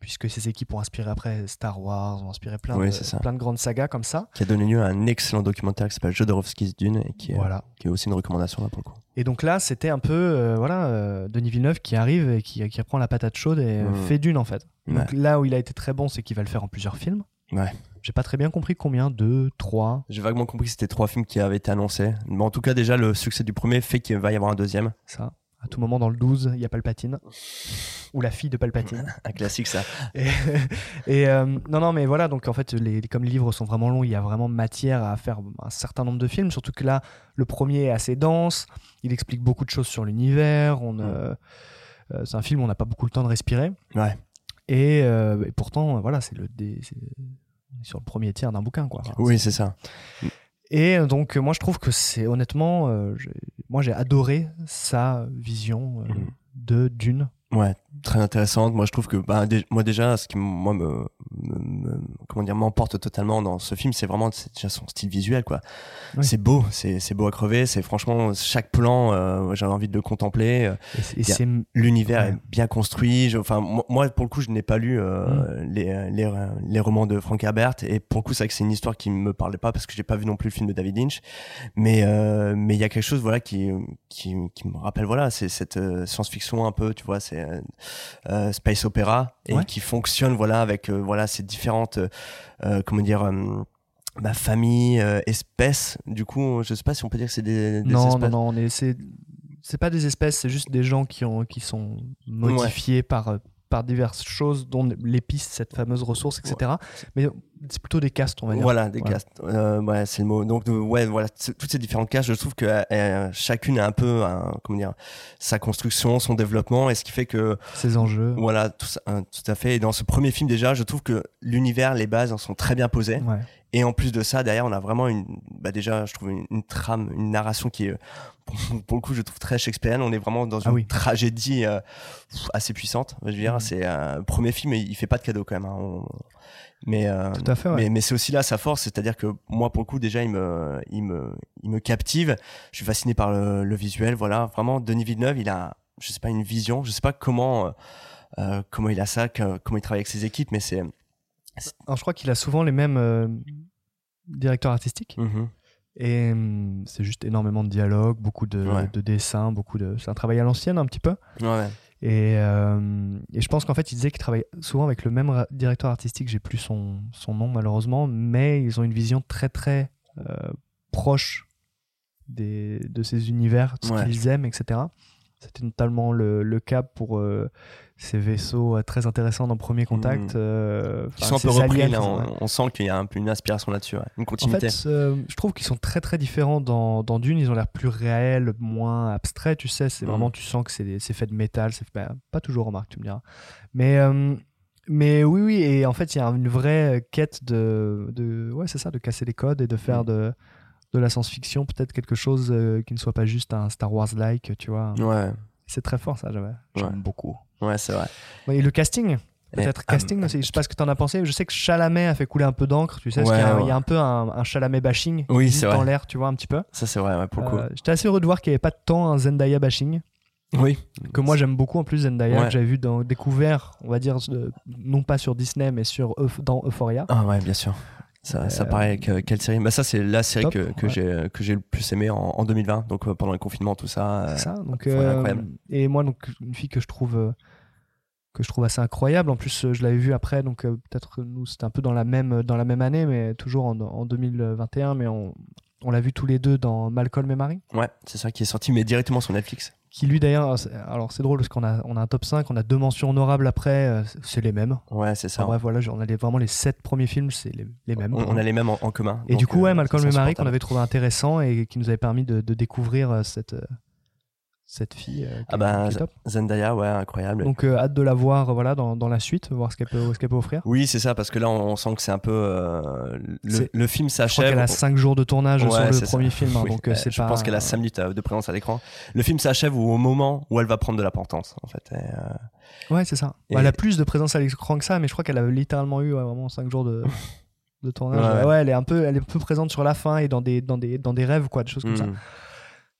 puisque ses équipes ont inspiré après Star Wars, ont inspiré plein, Oui, de, plein grandes sagas comme ça. qui a donné lieu à un excellent documentaire qui s'appelle Jodorowsky's Dune et qui, est- Voilà. qui est aussi une recommandation là pour le coup. Et donc là, c'était un peu euh, voilà euh, Denis Villeneuve qui arrive et qui, qui reprend la patate chaude et euh, Mm. fait Dune en fait. Donc là où il a été très bon, c'est qu'il va le faire en plusieurs films. Ouais. J'ai pas très bien compris combien, deux, trois, J'ai vaguement compris que c'était trois films qui avaient été annoncés. Mais en tout cas, déjà, le succès du premier fait qu'il va y avoir un deuxième. ça. À tout moment dans le 12, il y a Palpatine. Ou la fille de Palpatine. Un classique, ça. Et, et, euh, non, non, mais voilà, donc en fait, les, comme les livres sont vraiment longs, il y a vraiment matière à faire un certain nombre de films, surtout que là, le premier est assez dense, il explique beaucoup de choses sur l'univers, on, euh, euh, c'est un film où on n'a pas beaucoup le temps de respirer, Ouais. et, et pourtant, voilà, c'est le, c'est- sur le premier tiers d'un bouquin, quoi. Enfin, Oui, c'est ça. et donc, moi, je trouve que c'est honnêtement, euh, j'ai- moi, j'ai adoré sa vision euh, Mhm. de Dune. Ouais, très intéressante. Moi, je trouve que, bah, moi déjà, ce qui moi me, me- me- comment dire, m'emporte totalement dans ce film, c'est vraiment déjà son style visuel, quoi. Oui. C'est beau, c'est beau à crever. C'est franchement chaque plan, euh, j'ai envie de le contempler. Euh, L'univers Ouais. est bien construit. Je- Enfin, moi, pour le coup, je n'ai pas lu euh, les, les, les romans de Frank Herbert, et pour le coup, c'est vrai que c'est une histoire qui me parlait pas parce que j'ai pas vu non plus le film de David Lynch. Mais euh, mais il y a quelque chose, voilà, qui qui, qui me rappelle, voilà, c'est cette euh, science-fiction un peu, tu vois, c'est euh, space opéra et Ouais. qui fonctionne, voilà, avec euh, voilà ces différentes, euh, euh, comment dire. euh, bah, famille, euh, espèces, du coup, je sais pas si on peut dire que c'est des, des non, espèces. non, non, on est, c'est, c'est pas des espèces, c'est juste des gens qui, ont, qui sont modifiés par, euh, par diverses choses, dont l'épice, cette fameuse ressource, etc. Mais c'est plutôt des castes, on va dire. Voilà, des Voilà. castes. Euh, ouais, c'est le mot. Donc, euh, ouais, voilà, toutes ces différentes castes, je trouve que euh, chacune a un peu, un- comment dire, sa construction, son développement, et ce qui fait que, Ces enjeux. voilà, tout, ça- hein, tout à fait. Et dans ce premier film, déjà, je trouve que l'univers, les bases en sont très bien posées. Ouais. Et en plus de ça, derrière, on a vraiment une, bah déjà, je trouve une, une trame, une narration qui est, pour, le coup, je trouve très shakespearienne. On est vraiment dans une Ah oui. tragédie euh, assez puissante. Je veux dire, Mhm. c'est un premier film, et il fait pas de cadeau quand même. hein. On- mais, euh, Tout à fait, ouais. mais, mais c'est aussi là sa force, c'est-à-dire que moi, pour le coup, déjà, il me, il me, il me captive. Je suis fasciné par le, le visuel. Voilà, vraiment, Denis Villeneuve, il a, je sais pas, une vision. Je sais pas comment, euh, euh, comment il a ça, que- comment il travaille avec ses équipes, mais c'est. Alors, je crois qu'il a souvent les mêmes euh, directeurs artistiques. Mhm. Et hum, c'est juste énormément de dialogues, beaucoup de, Ouais. de dessins, beaucoup de. C'est un travail à l'ancienne, un petit peu. Ouais, ouais. Et, euh, et je pense qu'en fait, il disait qu'il travaille souvent avec le même directeur artistique, j'ai plus son, son nom malheureusement, mais ils ont une vision très très euh, proche des, de ces univers, de ce Ouais. qu'ils aiment, etc. C'était notamment le, le cas pour euh, ces vaisseaux euh, très intéressants dans Premier Contact. Mm. euh, Qui sont un peu repris, aliens, là. On, ouais. on sent qu'il y a un une inspiration là-dessus, ouais. une En continuité. fait, euh, je trouve qu'ils sont très très différents dans, dans Dune. Ils ont l'air plus réels, moins abstraits, tu sais. C'est Mhm. vraiment, tu sens que c'est fait de métal. C'est bah, pas toujours, remarque, tu me diras. Mais, euh, mais oui, oui. Et en fait, il y a une vraie quête de, de ouais, c'est ça, de casser les codes et de faire Mhm. de, de la science-fiction peut-être quelque chose qui ne soit pas juste un Star Wars-like, tu vois. Ouais, C'est très fort, ça. J'aime Ouais. beaucoup. ouais, c'est vrai. Et le casting Peut-être ah, casting aussi. Je sais pas ce que t'en as pensé. Je sais que Chalamet a fait couler un peu d'encre, tu sais. parce Ouais, qu'il y a- Il y, a un peu un, un Chalamet bashing. Oui, c'est dans l'air, tu vois, un petit peu. Ça, c'est vrai, pour le coup. Euh, J'étais assez heureux de voir qu'il n'y avait pas tant un Zendaya bashing, Oui, que moi j'aime beaucoup en plus Zendaya, Ouais. que j'avais vu dans découvert, on va dire, euh, non pas sur Disney, mais sur dans Euphoria. Ah ouais, bien sûr. Ça, ça Euh, paraît que, quelle série bah ça c'est la série top, que, que ouais. j'ai que j'ai le plus aimé en, en 2020 donc euh, pendant le confinement tout ça euh, C'est ça. Donc, Euphoria, incroyable. et moi, donc, une fille que je trouve. que je trouve assez incroyable. En plus, je l'avais vu après, donc peut-être que nous, c'était un peu dans la même, dans la même année, mais toujours en, en 2021. Mais on, on l'a vu tous les deux dans Malcolm et Marie. ouais c'est ça qui est sorti mais directement sur Netflix Qui lui d'ailleurs, alors c'est drôle parce qu'on a, on a un top 5, on a deux mentions honorables après, euh, c'est- les mêmes. ouais c'est ça Enfin, bref, voilà, on a les- vraiment les sept premiers films, c'est les, les mêmes. on, on a les mêmes en, en commun Et du coup, ouais, euh, Malcolm et Marie qu'on avait trouvé intéressant et qui nous avait permis de, de découvrir euh, cette, cette fille euh, ah bah qui est top. Zendaya ouais incroyable Donc euh, hâte de la voir voilà, dans, dans la suite, voir ce qu'elle peut, ce qu'elle peut offrir. oui c'est ça parce que là on, on sent que c'est un peu euh, le, le film Je crois s'achève qu'elle a 5 jours de tournage Ouais, sur le ça. premier film, hein, Oui, donc c'est je pas. pense qu'elle a 5 minutes de présence à l'écran le film s'achève au moment où elle va prendre de l'importance en fait Et, Ouais, c'est ça. Et- Bah, elle a plus de présence à l'écran que ça, mais je crois qu'elle a littéralement eu ouais, vraiment 5 jours de, de tournage. Ouais. Ouais, elle est un peu, elle est un peu présente sur la fin et dans des, dans des, dans des rêves, quoi, des choses comme ça.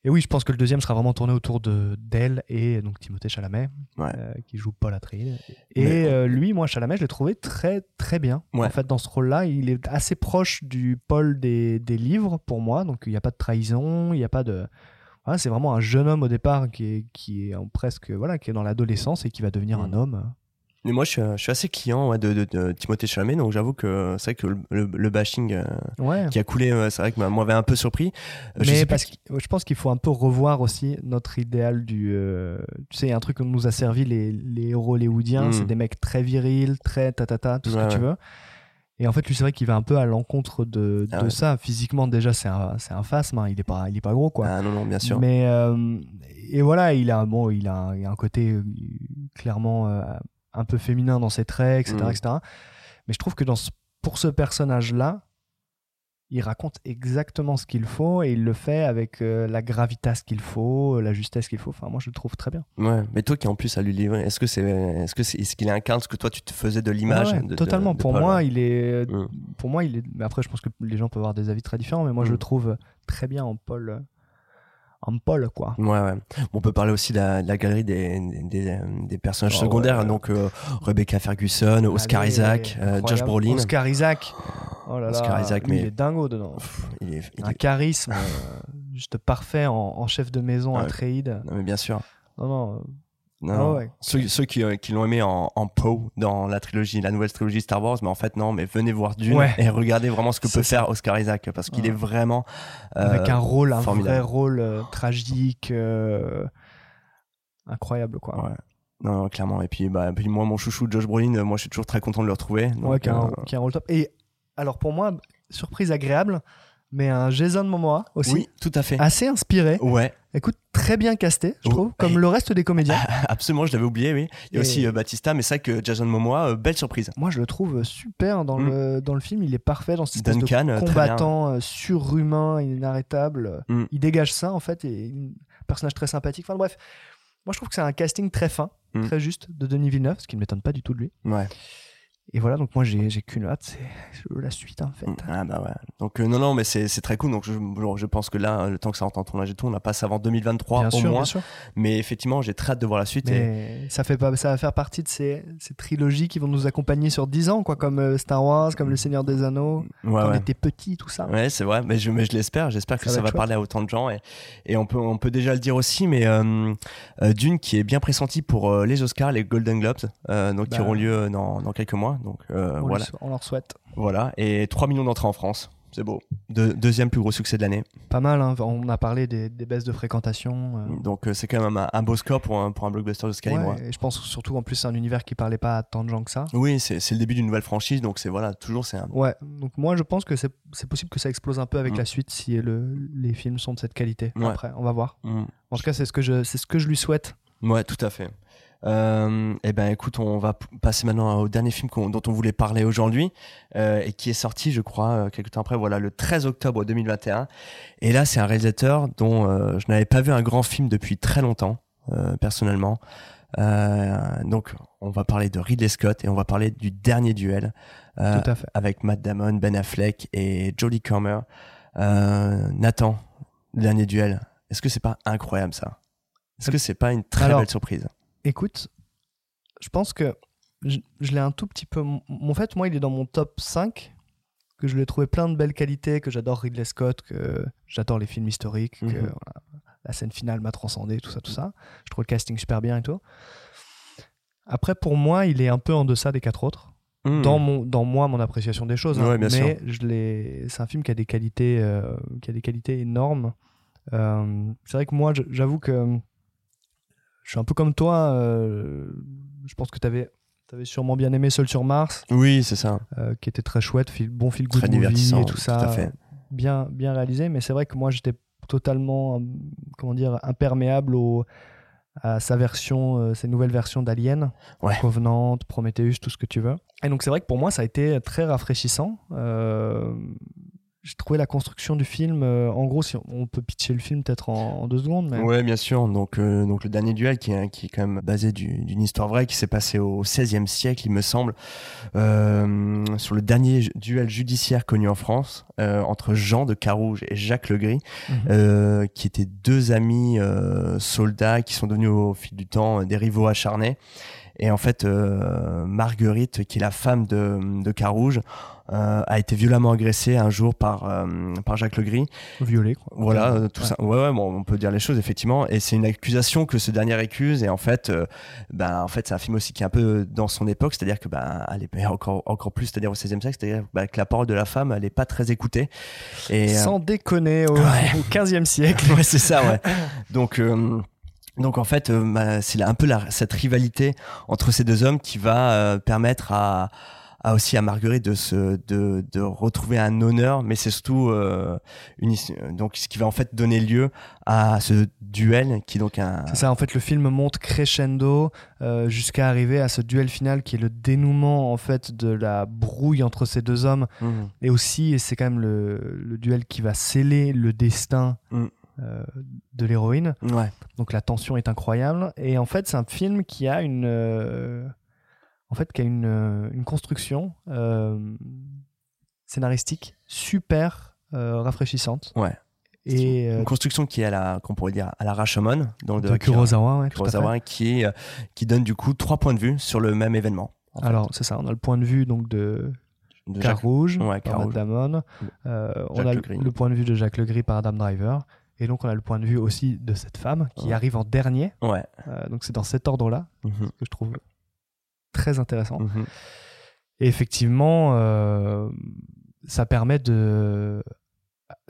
Et oui, je pense que le deuxième sera vraiment tourné autour de d'elle et donc Timothée Chalamet, Ouais. euh, qui joue Paul Atreides. Et Mais- euh, lui, moi, Chalamet, je l'ai trouvé très très bien. Ouais. En fait, dans ce rôle-là, il est assez proche du Paul des, des livres pour moi. Donc, il n'y a pas de trahison, il n'y a pas de. Voilà, c'est vraiment un jeune homme au départ qui est, qui est en presque voilà, qui est dans l'adolescence et qui va devenir Mm. un homme. Mais moi, je suis, je suis assez client ouais, de, de, de Timothée Chalamet, donc j'avoue que c'est vrai que le, le- le bashing euh, Ouais. qui a coulé, euh, c'est vrai que m'avait un peu surpris. Euh, Mais parce que je pense qu'il faut un peu revoir aussi notre idéal du. tu sais, il y a un truc qu'on nous a servi les, les héros hollywoodiens, Mm. c'est des mecs très virils, très tatata, tout ce Ouais, que tu veux. Et en fait, lui, c'est vrai qu'il va un peu à l'encontre de, Ah de ouais. ça. Physiquement, déjà, c'est un, c'est un phasme, hein, il, est pas, il est pas gros, quoi. Ah non, non, bien sûr. Mais euh, et voilà, il a bon, il a, un- il a un côté clairement euh, un peu féminin dans ses traits, etc., Mm. etc. Mais je trouve que dans ce- pour ce personnage-là, il raconte exactement ce qu'il faut et il le fait avec euh, la gravitas qu'il faut, la justesse qu'il faut. Enfin, moi, je le trouve très bien. Ouais, mais toi qui en plus a lu le livre, est-ce que c'est, est-ce que c'est, est-ce qu'il incarne ce que toi tu te faisais de l'image Ouais, de- totalement. de pour Paul moi, il est, Mm. pour moi, il est. Mais après, je pense que les gens peuvent avoir des avis très différents, mais moi, je Mm. le trouve très bien en Paul, euh, en quoi. Ouais, on peut parler aussi de la, de la galerie des, des, des personnages Oh, secondaires, ouais. donc euh, Rebecca Ferguson, Oscar Allez, Isaac, euh. Josh Brolin. Oscar Isaac. Oh là là, Oscar Isaac, mais- il est dingo dedans. Pff, il est, il un est- charisme euh, juste parfait en, en chef de maison à Ouais. Trade. Non, mais bien sûr. Non, non. Non, Ah ouais. Ceux, ceux qui, euh, qui l'ont aimé en, en Poe dans la trilogie, la nouvelle trilogie Star Wars, mais en fait non, mais venez voir Dune Ouais. et regardez vraiment ce que peut ça. faire Oscar Isaac parce qu'il Ouais. est vraiment euh, avec un rôle, un formidable. vrai rôle euh, tragique, euh, incroyable quoi. Ouais. Non, non, clairement. Et puis, bah, puis moi, mon chouchou Josh Brolin, moi, je suis toujours très content de le retrouver. Ouais, Donc, qui, a un, qui a un rôle top. Et alors pour moi, surprise agréable, mais un Jason Momoa aussi, oui, tout à fait. assez inspiré. Ouais, Écoute, très bien casté, je Oh, trouve, comme le reste des comédiens. absolument, je l'avais oublié, oui. Il y a aussi euh, Batista, mais ça que Jason Momoa, euh, belle surprise. Moi, je le trouve super dans, Mm. le, dans le film. Il est parfait dans cette espèce Duncan, de euh, combattant euh, surhumain, inarrêtable. Mm. Il dégage ça, en fait, et un personnage très sympathique. Enfin bref, moi, je trouve que c'est un casting très fin, Mm. très juste de Denis Villeneuve, ce qui ne m'étonne pas du tout de lui. Ouais. Et voilà, donc moi, j'ai qu'une hâte, c'est la suite, en fait. Ah bah ouais. Donc euh, non non mais c'est très cool donc je, je pense que là le temps que ça rentre en tournage et tout on la passe avant 2023 bien au sûr, moins bien sûr. mais effectivement j'ai très hâte de voir la suite et Mais ça, fait pas, ça va faire partie de ces, ces trilogies qui vont nous accompagner sur 10 ans, quoi, comme euh, Star Wars, comme Le Seigneur des Anneaux, ouais quand on était petits, tout ça. Ouais, c'est vrai, mais je, mais je l'espère. J'espère que Ça ça, va parler à autant de gens. Et, et on, peut, on peut déjà le dire aussi, mais euh, euh, Dune qui est bien pressenti pour les Oscars, les Golden Globes, donc qui Bah. auront lieu dans, dans quelques mois. Donc euh, on, voilà, on leur souhaite. voilà. Et 3 millions d'entrées en France. c'est beau. De- deuxième plus gros succès de l'année. Pas mal, hein. on a parlé des, des baisses de fréquentation. euh, Donc euh, c'est quand même un, un beau score pour un, pour un blockbuster de calibre. ouais, et je pense surtout en plus c'est un univers qui parlait pas à tant de gens que ça. Oui, c'est le début d'une nouvelle franchise, donc c'est voilà, toujours c'est un. Ouais, donc moi je pense que c'est possible que ça explose un peu avec Mm. la suite si le, les films sont de cette qualité. Ouais. Après, on va voir. Mm. En tout cas, c'est ce que je, c'est ce que je lui souhaite. Ouais, tout à fait. Euh, eh ben, écoute, on va passer maintenant au dernier film dont on voulait parler aujourd'hui euh, et qui est sorti, je crois, euh, quelques temps après, voilà, le 13 octobre 2021. Et là, c'est un réalisateur dont euh, je n'avais pas vu un grand film depuis très longtemps, euh, personnellement. Euh, donc, on va parler de Ridley Scott et on va parler du dernier duel euh, Tout à fait. avec Matt Damon, Ben Affleck et Jodie Comer. Euh, Nathan, le dernier duel. Est-ce que c'est pas incroyable ça? Est-ce que c'est pas une très Alors, belle surprise? Écoute, je pense que je, je l'ai un tout petit peu. En fait, moi, il est dans mon top 5. Que je lui ai trouvé plein de belles qualités, que j'adore Ridley Scott, que j'adore les films historiques, que Mhm. voilà, la scène finale m'a transcendé, tout ça, tout ça. Je trouve le casting super bien et tout. Après, pour moi, il est un peu en deçà des quatre autres. Hmm. dans, mon, dans moi, mon appréciation des choses. hein. Ouais, bien mais l'ai- c'est un film qui a des qualités, euh, qui a des qualités énormes. Euh, c'est vrai que moi, j'avoue que je suis un peu comme toi. euh, je pense que tu avais, sûrement bien aimé Seul sur Mars, Oui, c'est ça. euh, qui était très chouette, fil- bon feel good Très movie divertissant, et tout ça. tout à fait. Bien, bien réalisé. Mais c'est vrai que moi, j'étais totalement, euh, comment dire, imperméable au, à sa version, euh, ses nouvelles versions d'Alien, Ouais. Covenant, Prometheus, tout ce que tu veux. Et donc c'est vrai que pour moi ça a été très rafraîchissant. Euh, j'ai trouvé la construction du film, euh, en gros, si on, peut pitcher le film peut-être en, en deux secondes, mais Ouais, bien sûr. Donc, euh, donc le dernier duel qui est, qui est quand même basé du- d'une histoire vraie qui s'est passée au XVIe siècle, il me semble, euh, sur le dernier duel judiciaire connu en France euh, entre Jean de Carouge et Jacques Legris, Mhm. euh, qui étaient deux amis euh, soldats qui sont devenus au fil du temps des rivaux acharnés. Et en fait, euh, Marguerite, qui est la femme de, de Carouge, euh, a été violemment agressée un jour par, euh, par Jacques Legris. violé. Quoi. Voilà, Ouais. euh, tout ça. Ouais, ouais, bon, on peut dire les choses effectivement. Et c'est une accusation que ce dernier accuse. Et en fait, ben, en fait, c'est un film aussi qui est un peu dans son époque, c'est-à-dire que ben, elle est encore encore plus, c'est-à-dire au XVIe siècle, c'est-à-dire ben, que la parole de la femme, elle est pas très écoutée. Et euh, Sans déconner, au, Ouais. au 15e siècle. ouais, c'est ça, ouais. Donc, euh, donc en fait, euh, bah, c'est un peu la- cette rivalité entre ces deux hommes qui va euh, permettre à, à aussi à Marguerite de se de, de retrouver un honneur, mais c'est surtout euh, une is- donc ce qui va en fait donner lieu à ce duel qui est donc un C'est ça, en fait, le film monte crescendo euh, jusqu'à arriver à ce duel final qui est le dénouement en fait de la brouille entre ces deux hommes Mhm. et aussi, et c'est quand même le, le duel qui va sceller le destin Mm. Euh, de l'héroïne. ouais Donc la tension est incroyable. Et en fait, c'est un film qui a une, euh, en fait, qui a une, euh, une construction euh, scénaristique super euh, rafraîchissante. ouais Et une construction qui est à la qu'on pourrait dire à la Rashomon donc de Kurosawa, ouais, fait. Kurosawa qui qui donne du coup trois points de vue sur le même événement. Alors c'est ça, on a le point de vue donc de De Jacques- Ouais, par Damon. Euh, on a le, le point de vue de Jacques Legris par Adam Driver. Et donc on a le point de vue aussi de cette femme qui Ouais. arrive en dernier. ouais Euh, donc c'est dans cet ordre-là Mhm. que je trouve très intéressant. Mhm. Et effectivement, euh, ça permet de,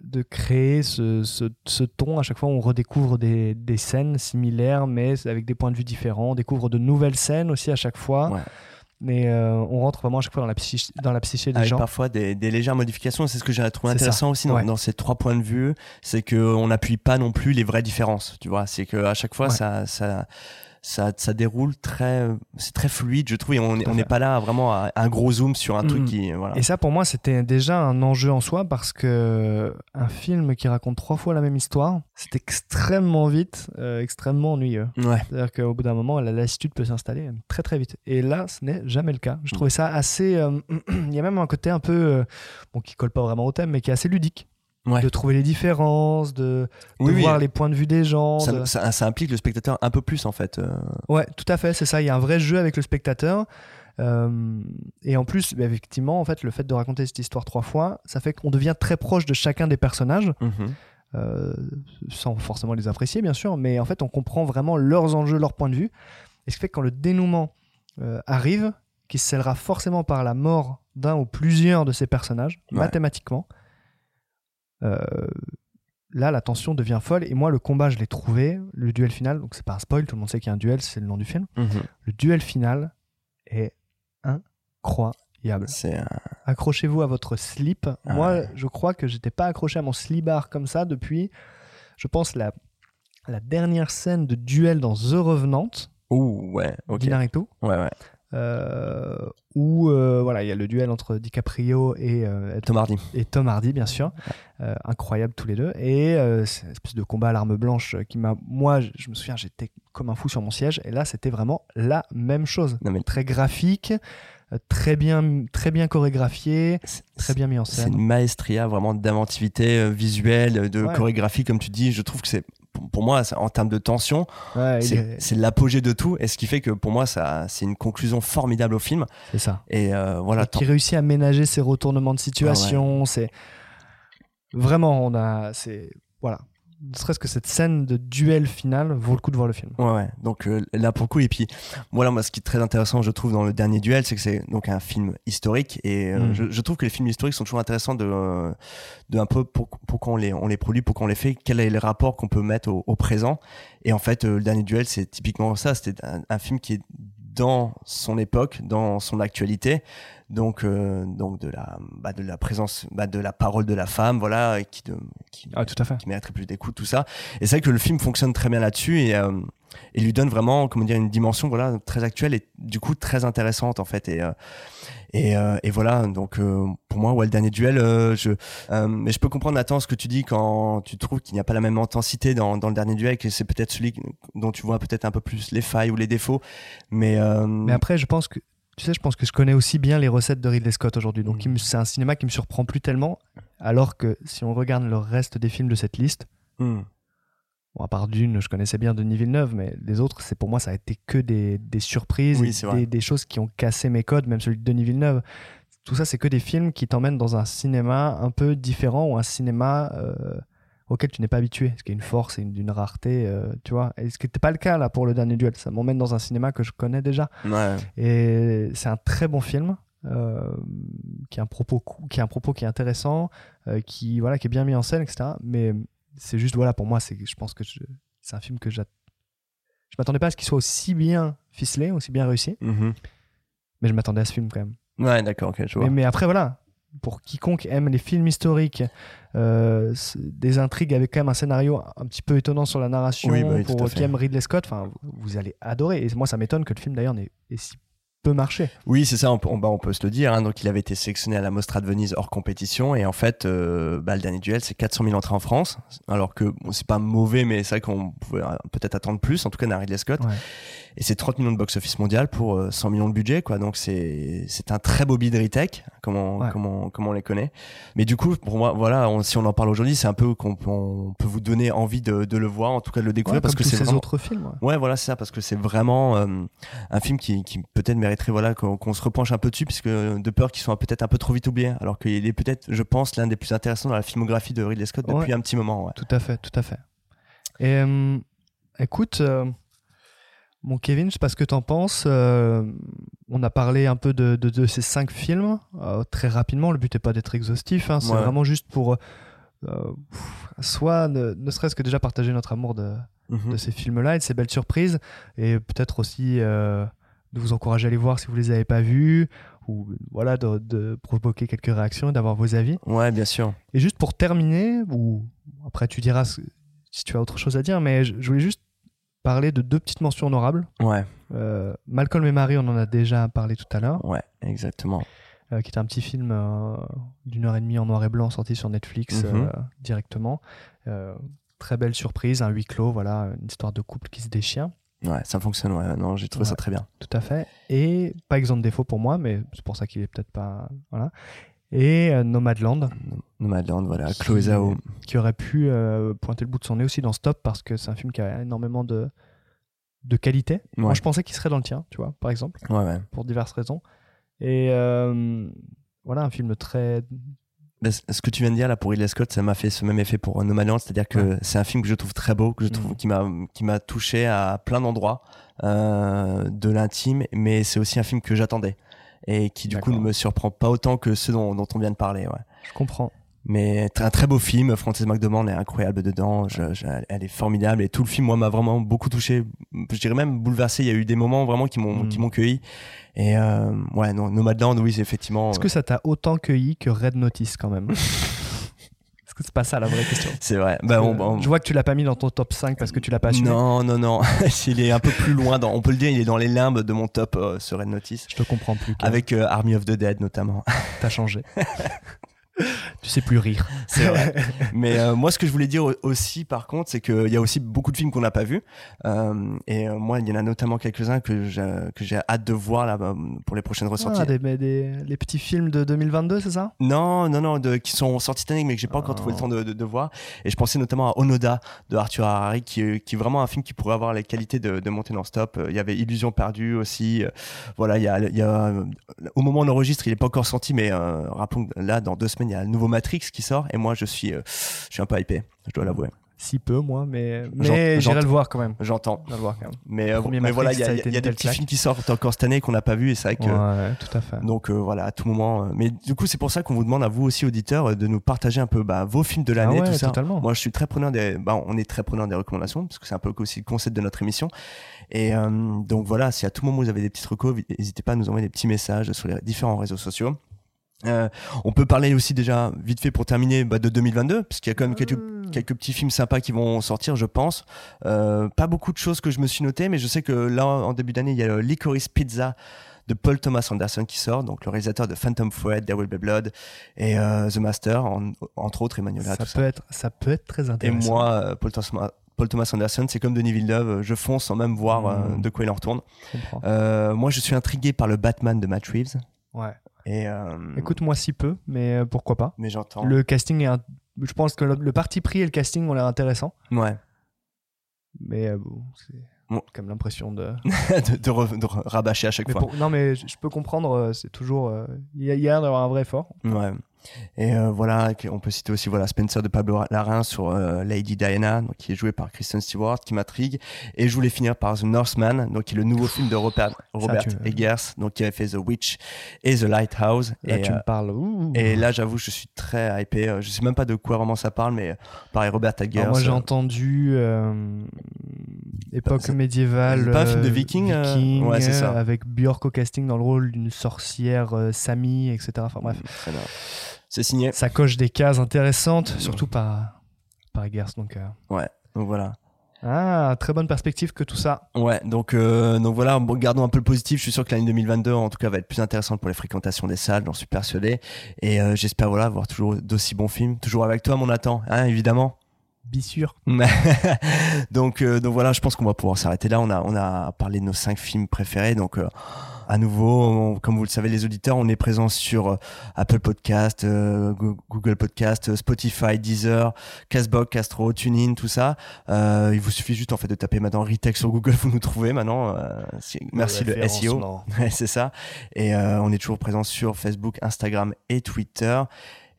de créer ce, ce, ce ton. À chaque fois, on redécouvre des, des scènes similaires, mais avec des points de vue différents. On découvre de nouvelles scènes aussi à chaque fois. Ouais. Mais euh, on rentre vraiment à chaque fois dans la, psyché, dans la psyché des avec gens. parfois des, des légères modifications. C'est ce que j'ai trouvé ça. intéressant aussi dans, Ouais. dans ces trois points de vue, c'est que on n'appuie pas non plus les vraies différences. Tu vois, c'est que à chaque fois Ouais. ça, ça, ça, ça déroule très, c'est très fluide, je trouve. Et on n'est pas là vraiment à un gros zoom sur un truc Mhm. qui, voilà. Et ça, pour moi, c'était déjà un enjeu en soi parce que un film qui raconte trois fois la même histoire, c'est extrêmement vite, euh, extrêmement ennuyeux. Ouais. C'est-à-dire qu'au bout d'un moment, la lassitude peut s'installer très très vite. Et là, ce n'est jamais le cas. Je trouvais ça assez. euh, Il y a même un côté un peu. euh, bon, qui colle pas vraiment au thème, mais qui est assez ludique. Ouais. De trouver les différences, de, de Oui, oui. voir les points de vue des gens. Ça, de- ça- ça implique le spectateur un peu plus en fait. euh, Ouais, tout à fait, c'est ça. Il y a un vrai jeu avec le spectateur. Euh, et en plus, bah, effectivement, en fait, le fait de raconter cette histoire trois fois, ça fait qu'on devient très proche de chacun des personnages, mhm. euh, sans forcément les apprécier, bien sûr, mais en fait, on comprend vraiment leurs enjeux, leurs points de vue. Et ce qui fait que quand le dénouement euh, arrive, qui se scellera forcément par la mort d'un ou plusieurs de ces personnages, Ouais. mathématiquement, là, la tension devient folle. Et moi, le combat, je l'ai trouvé. Le duel final, donc c'est pas un spoil, tout le monde sait qu'il y a un duel, c'est le nom du film. Mhm. Le duel final est incroyable. C'est un- Accrochez-vous à votre slip. Ah Moi, je crois que j'étais pas accroché à mon slibard comme ça depuis, je pense, la, la dernière scène de duel dans The Revenant Ouh, ouais, ok. d'Inarritu, Ouais, ouais. Euh, où euh, voilà, il y a le duel entre DiCaprio et, euh, Tom Hardy. et Tom Hardy, bien sûr. Euh, incroyable tous les deux. Et c'est une espèce de combat à l'arme blanche qui m'a. Moi, je, je me souviens, j'étais comme un fou sur mon siège. Et là, c'était vraiment la même chose. Non, mais Très graphique, très bien, très bien chorégraphié, c'est- très bien mis en C'est scène. une maestria vraiment d'inventivité visuelle, de Ouais. chorégraphie, comme tu dis. Je trouve que c'est, pour- moi, en termes de tension, Ouais, c'est est- c'est l'apogée de tout. Et ce qui fait que pour moi, c'est une conclusion formidable au film. c'est ça. Et euh, voilà. Et qui réussit à ménager ses retournements de situation. C'est vraiment, on a, c'est voilà. Ne serait-ce que cette scène de duel final vaut le coup de voir le film. Ouais, ouais. Donc euh, là pour le coup, et puis voilà, moi ce qui est très intéressant, je trouve, dans le dernier duel, c'est que c'est donc un film historique, et euh, Mm. je, je trouve que les films historiques sont toujours intéressants de, euh, de un peu pour, pourquoi on les, on les produit, pourquoi on les fait, quel est le rapport qu'on peut mettre au, au présent. Et en fait, euh, le dernier duel, c'est typiquement ça. C'était un, un film qui est dans son époque, dans son actualité, donc euh, donc de la bah, de la présence, bah, de la parole de la femme, voilà, qui de, qui, Ah, tout à fait. qui mériterait plus d'écoute, tout ça. Et c'est vrai que le film fonctionne très bien là-dessus et, euh, et lui donne vraiment, comment dire, une dimension voilà très actuelle et du coup très intéressante en fait. Et euh, et, euh, et voilà, donc euh, pour moi, ouais, le dernier duel, je, mais je peux comprendre Nathan ce que tu dis quand tu trouves qu'il n'y a pas la même intensité dans, dans le dernier duel, que c'est peut-être celui dont tu vois peut-être un peu plus les failles ou les défauts. Mais, Mais après, je pense que tu sais, je pense que je connais aussi bien les recettes de Ridley Scott aujourd'hui. Donc, Mm. c'est un cinéma qui me surprend plus tellement. Alors que si on regarde le reste des films de cette liste, bon, à part d'une, je connaissais bien Denis Villeneuve, mais les autres, c'est pour moi, ça a été que des, des surprises, Oui, des, des choses qui ont cassé mes codes, même celui de Denis Villeneuve. Tout ça, c'est que des films qui t'emmènent dans un cinéma un peu différent ou un cinéma euh, auquel tu n'es pas habitué, ce qui est une force et une- d'une rareté, euh, tu vois? Et ce qui n'était pas le cas là pour le dernier duel? Ça m'emmène dans un cinéma que je connais déjà. ouais. Et c'est un très bon film. euh, qui, a un propos, qui a un propos qui est intéressant, euh, qui, voilà, qui est bien mis en scène, etc. Mais c'est juste, voilà, pour moi, c'est, je pense que c'est un film que. Je m'attendais pas à ce qu'il soit aussi bien ficelé, aussi bien réussi, Mhm. mais je m'attendais à ce film quand même. Ouais, d'accord, ok, je vois. Mais, mais après, voilà, pour quiconque aime les films historiques, euh, des intrigues avec quand même un scénario un petit peu étonnant sur la narration, Oui, bah oui, pour qui aime Ridley Scott, enfin, vous, allez adorer. Et moi, ça m'étonne que le film d'ailleurs n'ait ait si peu marché. Oui, c'est ça, on peut, on, bah, on peut se le dire. hein. Donc, il avait été sélectionné à la Mostra de Venise hors compétition. Et en fait, euh, bah, le dernier duel, c'est 400 000 entrées en France. Alors que bon, c'est pas mauvais, mais c'est vrai qu'on pouvait euh, peut-être attendre plus, en tout cas, d'un Ridley Scott. Ouais. Et c'est 30 millions de box-office mondial pour euh, 100 millions de budget, quoi. Donc, c'est c'est un très beau bid retech, comme on, Ouais. comme, on, comme on les connaît. Mais du coup, pour moi, voilà, on- si on en parle aujourd'hui, c'est un peu qu'on peut- on peut vous donner envie de, de le voir, en tout cas de le découvrir, Ouais, parce comme que c'est ces vraiment. autres films. ouais. Ouais, voilà, c'est ça, parce que c'est vraiment euh, un film qui, qui peut-être mériterait voilà, qu'on qu'on se repenche un peu dessus, puisque de peur qu'il soit peut-être un peu trop vite oublié, alors qu'il est peut-être, je pense, l'un des plus intéressants dans la filmographie de Ridley Scott depuis un petit moment. Tout à fait, tout à fait. Et euh, écoute, euh, mon Kevin, je sais pas ce que t'en penses. euh, on a parlé un peu de, de, de ces cinq films euh, très rapidement. Le but n'est pas d'être exhaustif, hein, c'est Ouais. vraiment juste pour euh, soit ne, ne serait-ce que déjà partager notre amour de, Mhm. de ces films-là et de ces belles surprises, et peut-être aussi euh, de vous encourager à les voir si vous les avez pas vus, ou voilà, de, de provoquer quelques réactions et d'avoir vos avis. Ouais, bien sûr. Et juste pour terminer, ou après tu diras si tu as autre chose à dire, mais je, je voulais juste parler de deux petites mentions honorables. Ouais, Euh, Malcolm et Marie, on en a déjà parlé tout à l'heure, ouais, exactement. euh, qui est un petit film euh, d'une heure et demie en noir et blanc sorti sur Netflix Mhm. directement. Très belle surprise, un huis clos, voilà, une histoire de couple qui se déchire, Ouais, ça fonctionne, ouais. Non, j'ai trouvé ça très bien. tout à fait. Et pas exempt de défaut pour moi, mais c'est pour ça qu'il est peut-être pas. Voilà. Et euh, Nomadland, Nomadland, voilà, Qui- Chloé Zhao. qui aurait pu euh, pointer le bout de son nez aussi dans Stop parce que c'est un film qui a énormément de, de qualité. Moi, je pensais qu'il serait dans le tien, tu vois, par exemple, Ouais, ouais. pour diverses raisons. Et euh, voilà, un film très. Ce que tu viens de dire là pour Ridley Scott, ça m'a fait ce même effet pour Nomadland, c'est-à-dire que c'est un film que je trouve très beau, que je trouve Mhm. qui m'a qui m'a touché à plein d'endroits euh, de l'intime, mais c'est aussi un film que j'attendais et qui du coup ne me surprend pas autant que ceux dont, dont on vient de parler. Ouais. Je comprends. Mais un très beau film. Frances McDormand est incroyable dedans. Je- je- elle est formidable et tout le film, moi, m'a vraiment beaucoup touché. Je dirais même bouleversé. Il y a eu des moments vraiment qui m'ont Mm. qui m'ont cueilli. Et euh, ouais, non, Nomadland, oui, effectivement. Est-ce que ça t'a autant cueilli que Red Notice quand même? c'est pas ça la vraie question C'est vrai. Bah, on- on- Je vois que tu l'as pas mis dans ton top 5 parce que tu l'as pas assumé. Non, non, non. il est un peu plus loin. Dans, on peut le dire, il est dans les limbes de mon top euh, sur Red Notice. Je te comprends plus. Avec euh, Army of the Dead notamment. T'as changé. tu sais plus rire. C'est vrai. Mais euh, moi, ce que je voulais dire au- aussi, par contre, c'est qu'il y a aussi beaucoup de films qu'on n'a pas vus. Euh, et euh, moi, il y en a notamment quelques-uns que j'ai hâte de voir là pour les prochaines ressorties. Ah, des, mais des- les petits films de 2022, c'est ça? Non, non, non, de, qui sont sortis cette année, mais que j'ai pas encore Ah. trouvé le temps de, de, de voir. Et je pensais notamment à Onoda de Arthur Harari, qui, est- qui est vraiment un film qui pourrait avoir les qualités de, de monter dans Stop. Il y avait Illusion perdue aussi. Voilà, il y a, il y a, au moment où on enregistre, il est pas encore sorti, mais rappelons que là, dans deux semaines, il y a le nouveau Matrix qui sort. Et moi, je suis, euh, je suis un peu hypé, je dois l'avouer. Si peu, moi, mais, mais j'irai le voir quand même. J'entends. Le voir quand même. Mais, euh, mais voilà, il y a, y y des petits films qui sortent encore cette année qu'on n'a pas vu. Et c'est vrai que. Ouais, tout à fait. Donc euh, voilà, à tout moment. Mais du coup, c'est pour ça qu'on vous demande à vous aussi, auditeurs, de nous partager un peu bah, vos films de l'année, Ah ouais, tout ça. totalement. Moi, je suis très preneur des. Bah, on est très preneur des recommandations parce que c'est un peu aussi le concept de notre émission. Et euh, donc voilà, si à tout moment vous avez des petites recos, n'hésitez pas à nous envoyer des petits messages sur les différents réseaux sociaux. Euh, on peut parler aussi déjà vite fait pour terminer bah, de 2022 parce qu'il y a quand même quelques Ah. quelques petits films sympas qui vont sortir, je pense. Euh, pas beaucoup de choses que je me suis noté, mais je sais que là, en début d'année, il y a le Licorice Pizza de Paul Thomas Anderson qui sort, donc le réalisateur de Phantom Thread, There Will Be Blood et euh, The Master, en- entre autres Emmanuel ça peut, ça. Être, ça peut être très Et intéressant. moi, euh, Paul Thomas, Paul Thomas Anderson, c'est comme Denis Villeneuve, euh, je fonce sans même voir euh, Mm. de quoi il en retourne. Euh, moi, je suis intrigué par le Batman de Matt Reeves. Ouais. Et, euh, Écoute, moi si peu, mais euh, pourquoi pas. mais j'entends. Le casting est. un- Je pense que le, le parti pris et le casting ont l'air intéressants. Ouais. Mais euh, bon, c'est Bon. quand même l'impression de. de, de re- de rabâcher à chaque Mais fois. pour- Non, mais je peux comprendre, euh, c'est toujours. euh, Il y a y a l'air d'avoir un vrai effort. Ouais. Et euh, voilà, on peut citer aussi voilà Spencer de Pablo Larrain sur euh, Lady Diana, donc, qui est joué par Kristen Stewart, qui m'intrigue. Et je voulais finir par The Northman, donc qui est le nouveau film de Robert, Robert Eggers, donc qui avait fait The Witch et The Lighthouse. Là, et, tu euh, me parles. ouh. et là, j'avoue, je suis très hypé. Euh, Je sais même pas de quoi vraiment ça parle, mais euh, pareil, Robert Eggers. Alors moi j'ai euh, entendu euh, époque médiévale. c'est pas un film de euh, viking, euh, viking, ouais, c'est ça. euh, Avec Björk au casting dans le rôle d'une sorcière euh, Sami, etc. Enfin bref, très bien. C'est signé. ça coche des cases intéressantes, surtout par, par Eggers. Donc, euh, Ouais, donc voilà. ah, très bonne perspective que tout ça. Ouais, donc, euh, donc voilà, gardons un peu le positif. Je suis sûr que l'année 2022, en tout cas, va être plus intéressante pour les fréquentations des salles, j'en suis persuadé. Et euh, j'espère voilà, voir toujours d'aussi bons films. Toujours avec toi, mon Nathan, hein, évidemment. Bissure. donc, euh, donc voilà, je pense qu'on va pouvoir s'arrêter là. On a, on a parlé de nos cinq films préférés. Donc, à nouveau, on- comme vous le savez, les auditeurs, on est présent sur euh, Apple Podcast, euh, Go- Google Podcast, euh, Spotify, Deezer, Castbox, Castro, TuneIn, tout ça. Euh, il vous suffit juste en fait de taper maintenant Retech sur Google, vous nous trouvez maintenant. Euh, merci le SEO. C'est ça. Et euh, on est toujours présent sur Facebook, Instagram et Twitter.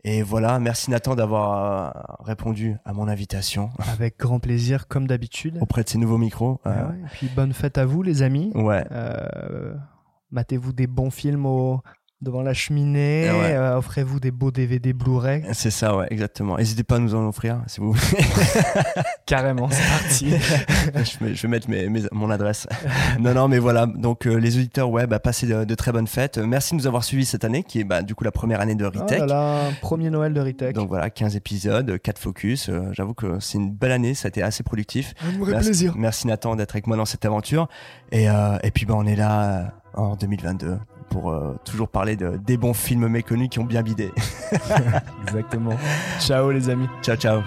Et voilà, merci Nathan d'avoir répondu à mon invitation Avec grand plaisir, comme d'habitude. auprès de ces nouveaux micros. Ah Euh, ouais, Et puis bonne fête à vous, les amis. ouais. Euh, Matez-vous des bons films au- devant la cheminée. Ouais. euh, Offrez-vous des beaux DVD Blu-ray. C'est ça, ouais, exactement. N'hésitez pas à nous en offrir, si vous voulez. Carrément, c'est parti. je, vais, mettre mes- mes- mon adresse. non, non, mais voilà. Donc, euh, les auditeurs, ouais, bah, passez de, de très bonnes fêtes. Merci de nous avoir suivis cette année, qui est bah, du coup la première année de Oh Retech. là là, premier Noël de Retech. Donc voilà, 15 épisodes, 4 focus. Euh, J'avoue que c'est une belle année, ça a été assez productif. Ferait Merci, plaisir. merci Nathan d'être avec moi dans cette aventure. Et, et puis bah, on est là en 2022 pour euh, toujours parler de, des bons films méconnus qui ont bien bidé. Exactement. Ciao les amis. ciao, ciao.